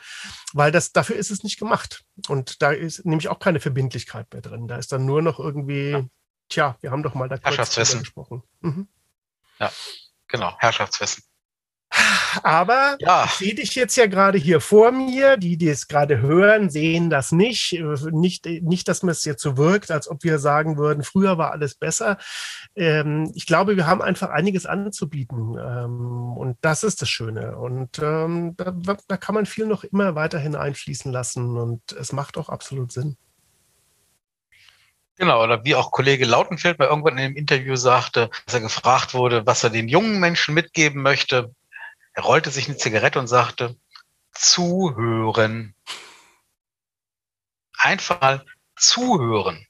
weil das, dafür ist es nicht gemacht. Und da ist nämlich auch keine Verbindlichkeit mehr drin. Da ist dann nur noch irgendwie, ja. tja, wir haben doch mal da kurz gesprochen. Mhm. Ja, genau, Herrschaftswissen. Aber ja. ich sehe dich jetzt ja gerade hier vor mir. Die, die es gerade hören, sehen das nicht. Nicht, nicht dass es jetzt so wirkt, als ob wir sagen würden, früher war alles besser. Ähm, ich glaube, wir haben einfach einiges anzubieten. Ähm, und das ist das Schöne. Und ähm, da, da kann man viel noch immer weiterhin einfließen lassen. Und es macht auch absolut Sinn. Genau, oder wie auch Kollege Lautenfeld bei irgendwann in einem Interview sagte, dass er gefragt wurde, was er den jungen Menschen mitgeben möchte. Er rollte sich eine Zigarette und sagte, zuhören. Einfach mal zuhören.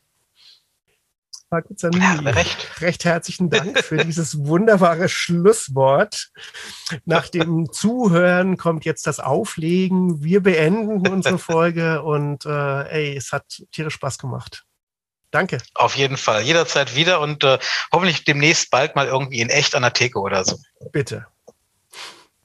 Markus ja, recht. recht herzlichen Dank für dieses wunderbare Schlusswort. Nach dem Zuhören kommt jetzt das Auflegen. Wir beenden unsere Folge und äh, ey, es hat tierisch Spaß gemacht. Danke. Auf jeden Fall. Jederzeit wieder und äh, hoffentlich demnächst bald mal irgendwie in echt an der Theke oder so. Bitte.